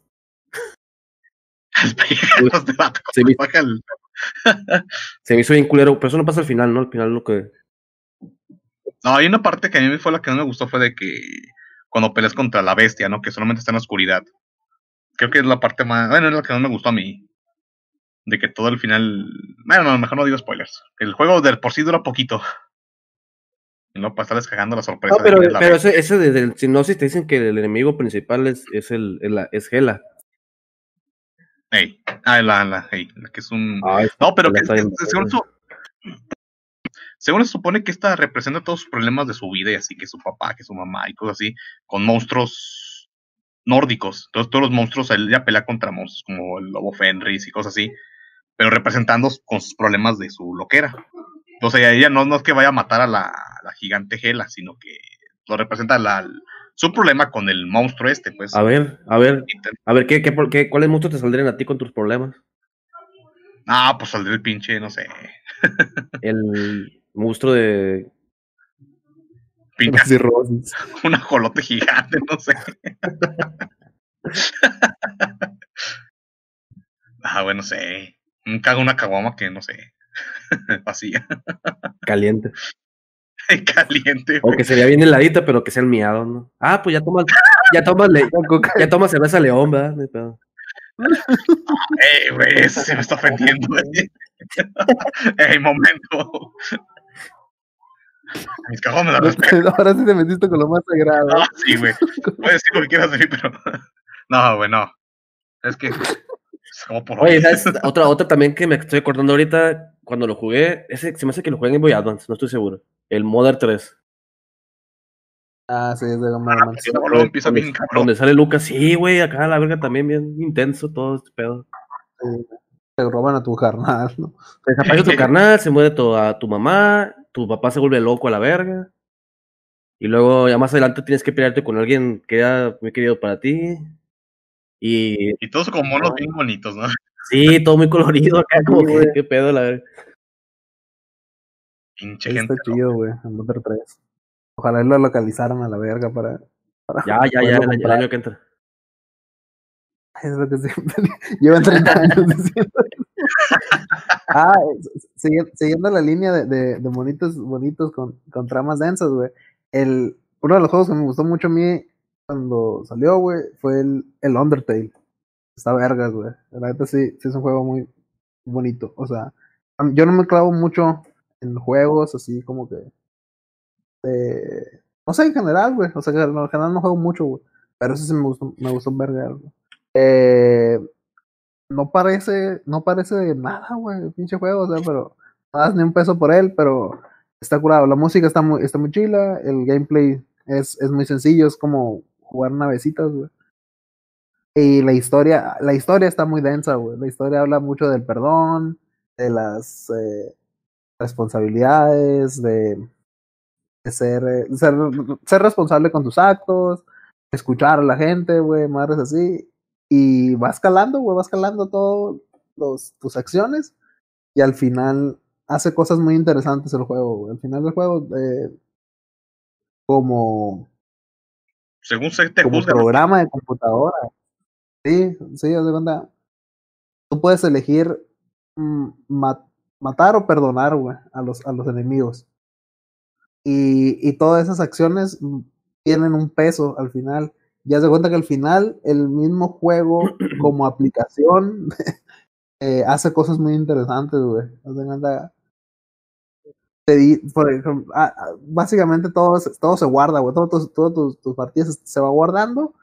Los de vato, Sí, cuando baja el- Se me hizo bien culero, pero eso no pasa al final, ¿no? Al final lo que. No, hay una parte que a mí fue la que no me gustó, fue de que cuando peleas contra la bestia, ¿no? Que solamente está en la oscuridad. Creo que es la parte más... Bueno, es la que no me gustó a mí. De que todo el final... Bueno, no, mejor no digo spoilers. El juego de por sí dura poquito. Y no para estarles cagando la sorpresa. No, pero, de la pero bestia. ese, ese desde el sinopsis te dicen que el enemigo principal es, es el, el- es Gela. Ey, ah, la, la, ey, la que es un... No, pero que, según eso... Según se supone que esta representa todos sus problemas de su vida y así, que su papá, que su mamá y cosas así, con monstruos nórdicos. Entonces todos los monstruos, ella pelea contra monstruos como el lobo Fenris y cosas así, pero representando con sus problemas de su loquera. Entonces ella no, no es que vaya a matar a la, la gigante Gela, sino que lo representa la, su problema con el monstruo este, pues. A ver, a ver, a ver, ¿qué, qué, por- qué, ¿cuáles monstruos te saldrían a ti con tus problemas? Ah, pues saldría el pinche, no sé, El monstruo de. pinche, cirrosis. un ajolote gigante, no sé. ah, bueno, sé. Un cago una caguama que no sé. Vacía. Caliente. Caliente, O que sería bien heladita, pero que sea el miado, ¿no? Ah, pues ya tomas, ya tomas, le- ya tomas cerveza león, ¿verdad? No. Eh, güey, ese se me está ofendiendo, güey. Ey, momento. Mis cajos me la respetan. Ahora sí te metiste con lo más sagrado. Ah, sí, güey. Puedes decir lo que quieras de mí, pero. No, güey, no. Es que. Es como por. Oye, ¿sabes? Otra, otra también que me estoy acordando ahorita, cuando lo jugué, ese se me hace que lo jugué en Boy Advance, no estoy seguro. El Mother 3. Ah, sí, es de Game Boy Advance. Sí, empieza bien cabrón. Donde sale Lucas, sí, güey, acá la verga también bien intenso todo este pedo. Sí. Te roban a tu carnal, ¿no? Te desaparece tu carnal, se muere tu, a tu mamá, tu papá se vuelve loco a la verga. Y luego ya más adelante tienes que pelearte con alguien que era muy querido para ti. Y Y todos como monos bien bonitos, ¿no? sí, todo muy colorido acá, como que güey. qué pedo la verga. Pinche gente. está chido, güey, el Mother 3. Ojalá lo localizaran a la verga para. para Ya, ya, ya, el, año- el año que entra. Es lo que siempre. Llevan 30 años diciendo. Ah, siguiendo la línea de, de, de monitos bonitos con, con tramas densas, güey. El, uno de los juegos que me gustó mucho a mí cuando salió, güey, fue el, el Undertale. Está vergas, güey. La neta sí, sí es un juego muy bonito. O sea, yo no me clavo mucho en juegos así como que. de- no sé, en general, güey. O sea, que en general no juego mucho, güey. Pero ese sí me gustó, me gustó verga, güey. Eh, no parece, no parece nada, güey, el pinche juego, o sea, pero no das ni un peso por él, pero está curado. La música está muy, está muy chila, el gameplay es, es muy sencillo, es como jugar navecitas, güey. Y la historia, la historia está muy densa, güey. La historia habla mucho del perdón, de las eh, responsabilidades, de, de ser, ser, ser responsable con tus actos, escuchar a la gente, güey, madres así. Y va escalando, güey, va escalando todas tus acciones. Y al final hace cosas muy interesantes el juego, güey. Al final del juego, eh, como, Según se te como juzgan. programa de computadora. Sí, sí, haz de cuenta. Tú puedes elegir mm, matar o perdonar, güey, a los, a los enemigos. Y, y todas esas acciones tienen un peso al final. Ya se cuenta que al final el mismo juego como aplicación eh, hace cosas muy interesantes, güey. Por ejemplo, ah, ah, básicamente todo, se- todo se guarda, güey. Todo, tus- todo tus, tus partidas se- va guardando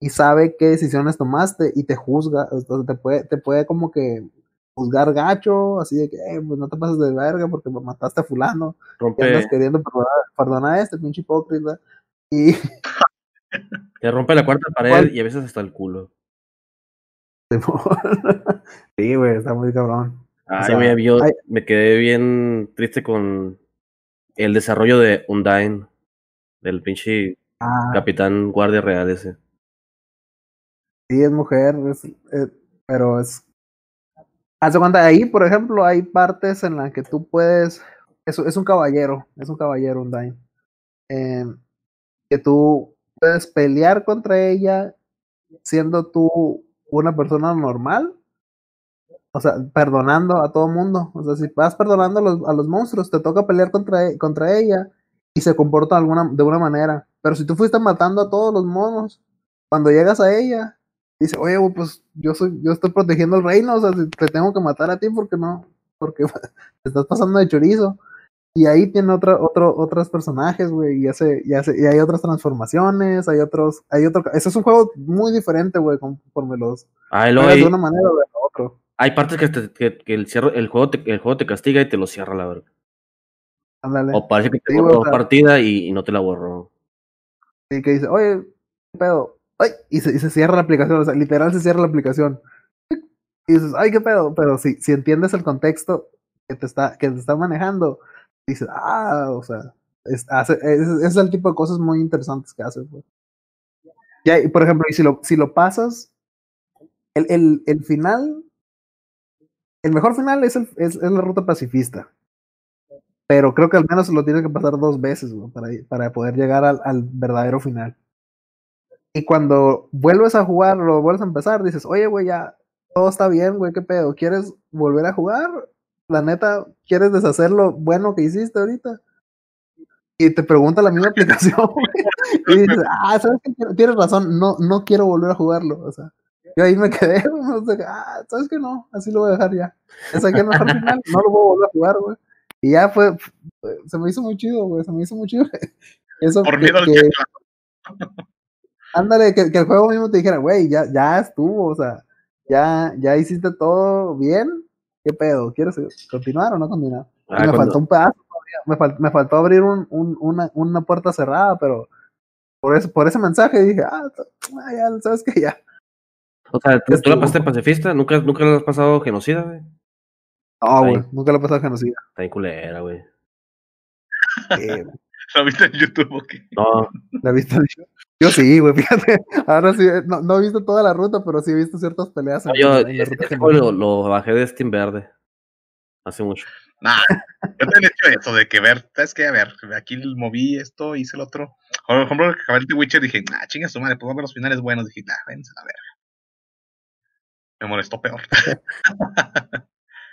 y sabe qué decisiones tomaste y te juzga. Te puede, te puede como que juzgar gacho, así de que, "Eh, pues no te pases de verga porque mataste a fulano. Y andas Rompe, queriendo perdonar, perdonar a este pinche hipócrita. Y te rompe la cuarta pared ¿Cuál? y a veces hasta el culo. sí, güey, está muy cabrón. Sea, hay- me quedé bien triste con el desarrollo de Undyne, del pinche Ah, capitán guardia real ese. sí, es mujer, es, es- pero es. Hace cuenta, ahí, por ejemplo, hay partes en las que tú puedes. Es, es un caballero, es un caballero, un Dain. que tú puedes pelear contra ella siendo tú una persona normal. O sea, perdonando a todo mundo. O sea, si vas perdonando a los, a los monstruos, te toca pelear contra, e- contra ella y se comporta de alguna, de una manera. Pero si tú fuiste matando a todos los monos, cuando llegas a ella, dice, oye, pues yo soy, yo estoy protegiendo el reino, o sea, te tengo que matar a ti porque no, porque te estás pasando de chorizo. Y ahí tiene otro, otro, otros personajes, güey, y hace, y hace, y hay otras transformaciones, hay otros, hay otro, ese es un juego muy diferente, güey, conforme los luego juegas hay, de una manera o de la otra. hay partes que, te- que, que el, cierre, el, juego te, el juego te castiga y te lo cierra, la verdad. Ándale. O parece que te Sí, borró o sea- partida y, y no te la borró. Y que dice, oye, ¿qué pedo? Y se, se cierra la aplicación, o sea, literal se cierra la aplicación. Y dices, ay, qué pedo, pero si, si entiendes el contexto que te está, que te está manejando, dices, ah, o sea, es, es, es el tipo de cosas muy interesantes que hace, pues. Ya, y por ejemplo, y si lo, si lo pasas, el, el, el final, el mejor final es, el, es, es la ruta pacifista. Pero creo que al menos lo tienes que pasar dos veces, para, para poder llegar al, al verdadero final. Y cuando vuelves a jugar, lo vuelves a empezar, dices, oye, güey, ya todo está bien, güey, ¿qué pedo? ¿Quieres volver a jugar? La neta, ¿quieres deshacer lo bueno que hiciste ahorita? Y te pregunta la misma aplicación, güey. Y dices, ah, ¿sabes qué? Tienes razón, no, no quiero volver a jugarlo. O sea, yo ahí me quedé, o sea, ah, ¿sabes qué? No, así lo voy a dejar ya. Es aquí el mejor final, no lo voy a volver a jugar, güey. Y ya fue, se me hizo muy chido, güey, se me hizo muy chido. Eso Por que- miedo al que-. Ándale, que, que el juego mismo te dijera, güey, ya, ya estuvo, o sea, ya, ya hiciste todo bien. ¿Qué pedo? ¿Quieres continuar o no continuar? Ah, me cuando- faltó un pedazo todavía, me, fal- me faltó abrir un, un- una, una puerta cerrada, pero por, eso, por ese mensaje dije, ah, ah, ya, ¿sabes qué? Ya. O sea, ¿tú, tú la pasaste pacifista? ¿Nunca, nunca le has pasado genocida, güey? No, güey, nunca lo he pasado genocida. Está bien culera, güey. ¿Lo viste en YouTube o qué? No, ¿La viste? Yo sí, güey, fíjate. Ahora sí, no, no he visto toda la ruta, pero sí he visto ciertas peleas. en- yo en la ruta este genocida. lo, lo bajé de Steam Verde. Hace mucho. Nah, yo también he hecho eso de que ver, ¿sabes qué? A ver, aquí moví esto, hice el otro. Por ejemplo, que acabé el The Witcher dije, nah, chinga su madre, puedo ver los finales buenos. Dije, nah, vénse a ver. Me molestó peor.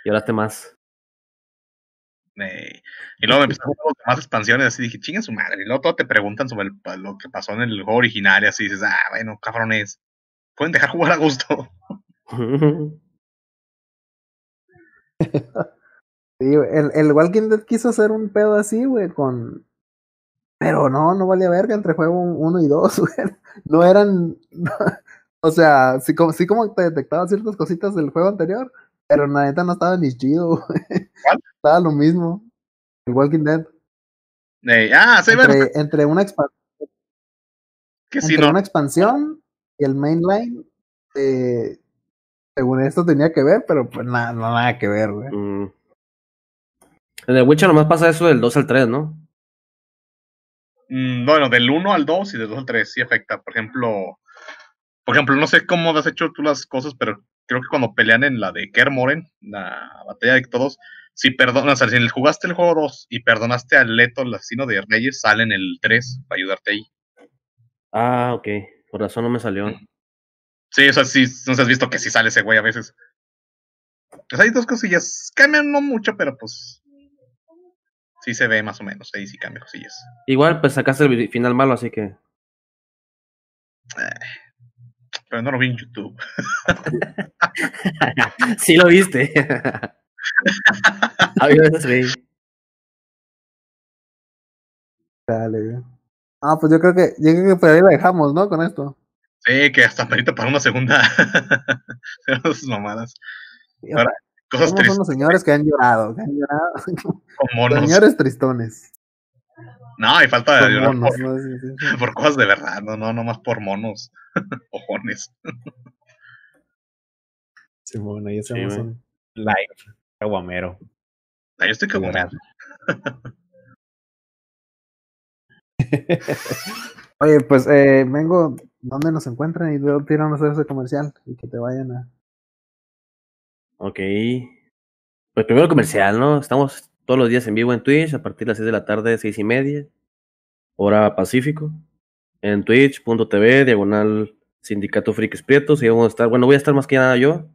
Y ahora más. Eh, y luego me empezaron a jugar más expansiones, así dije, chinga su madre. Y luego todo te preguntan sobre el- lo que pasó en el juego original y así dices, ah, bueno, cabrones, pueden dejar jugar a gusto. Sí, el, el Walking Dead quiso hacer un pedo así, güey, con. Pero no, no valía verga entre juego 1 y 2, güey. No eran. o sea, sí como, sí como te detectaba ciertas cositas del juego anterior, pero la neta no estaba ni chido, güey. ¿Cuál? Estaba lo mismo. El Walking Dead. Eh, ah, sí, bueno, Entre, entre una, expa- que sí, entre no. una expansión y el mainline, eh, según esto tenía que ver, pero pues nada, no nada que ver, güey. Mm. En el Witcher nomás pasa eso del 2 al 3, ¿no? Mm, bueno, del 1 al 2 y del 2 al 3 sí afecta. Por ejemplo, por ejemplo, no sé cómo has hecho tú las cosas, pero creo que cuando pelean en la de Kermoren, la batalla de todos, si perdonas, o sea, si jugaste el juego 2 y perdonaste al Leto, el asesino de Reyes, sale en el 3 para ayudarte ahí. Ah, ok. Por razón no me salió. Sí, o sea, sí, no has visto que sí sale ese güey a veces. Pues hay dos cosillas, cambian no mucho, pero pues sí se ve más o menos, ahí sí cambia cosillas. Igual, pues sacaste el final malo, así que. pero no lo vi en YouTube. sí lo viste. Había veces vi. Dale. Ah, pues yo creo que, yo creo que por ahí la dejamos, ¿no? Con esto. Sí, que hasta ahorita para una segunda. Esas mamadas. Ahora, cosas Somos tristes unos señores que han llorado, que han llorado. con monos. Señores tristones. No, y falta de llorar monos, por, ¿no? Sí, sí, sí. por cosas de verdad, no, no, no más por monos. Ojones. Sí, bueno, ahí un live aguamero. Ah, yo estoy Llorar. Oye, pues eh, vengo, ¿dónde nos encuentran? Y luego tiran a hacer ese comercial y que te vayan a. Ok. Pues primero comercial, ¿no? Estamos todos los días en vivo en Twitch a partir de las 6 de la tarde, seis y media, hora Pacífico. En twitch.tv, diagonal Sindicato Frikis Prietos. Y vamos a estar, bueno, voy a estar más que nada yo,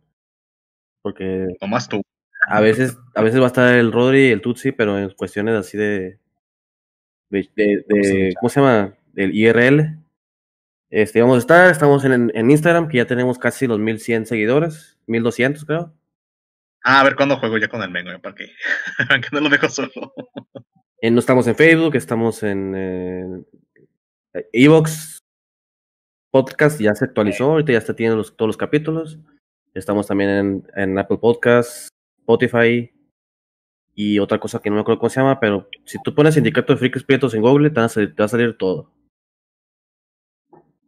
porque Nomás tú. A veces, a veces va a estar el Rodri y el Tutsi, pero en cuestiones así de, de, de- de- ¿cómo se llama? Del IRL. Este, vamos a estar, estamos en, en Instagram, que ya tenemos casi los 1100 seguidores, 1200 creo. Ah, a ver cuándo juego ya con el Mengo, ¿para qué? que no lo dejo solo. Eh, no estamos en Facebook, estamos en eh, Evox Podcast, ya se actualizó, ahorita ya está tiene los, todos los capítulos. Estamos también en, en Apple Podcasts, Spotify y otra cosa que no me acuerdo cómo se llama, pero si tú pones Sindicato de Frikis Prietos en Google, te va a salir, te va a salir todo.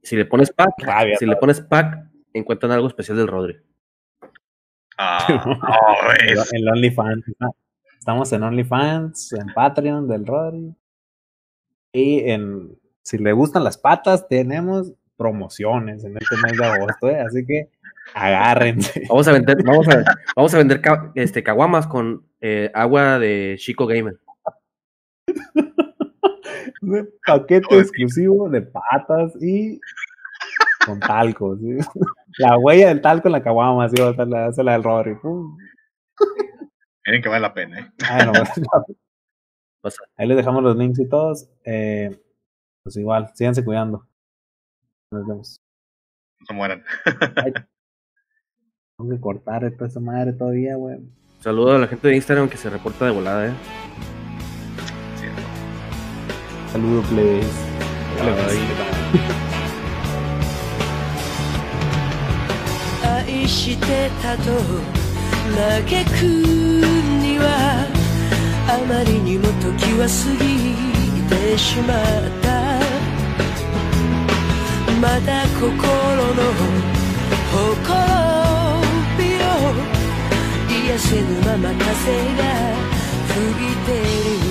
Si le pones pack, Rabia, si le pones pack, encuentran algo especial del Rodri. Ah, no, El, es- el OnlyFans. Estamos en OnlyFans, en Patreon del Rodri. Y en si le gustan las patas, tenemos promociones en este mes de agosto, ¿eh? así que agárrense. Vamos a vender, vamos a, vamos a vender ca- este, caguamas con eh, agua de Chico Gamer. Un paquete exclusivo de patas y con talco. ¿sí? La huella del talco en la caguama, ser la, esa es la del pum. miren que vale la pena, ¿eh? Ay, no, pues, Pasa. Ahí les dejamos los links y todos. Eh, pues igual, síganse cuidando. Nos vemos. No se mueran. Tengo que cortar esta esa madre todavía, güey. Saludo a la gente de Instagram que se reporta de volada, eh. Cierto. Saludos, plebes. Bye. 愛してたと嘆くにはあまりにも時は過ぎてしまったまだ心のほころ が死ぬまま風が吹いてる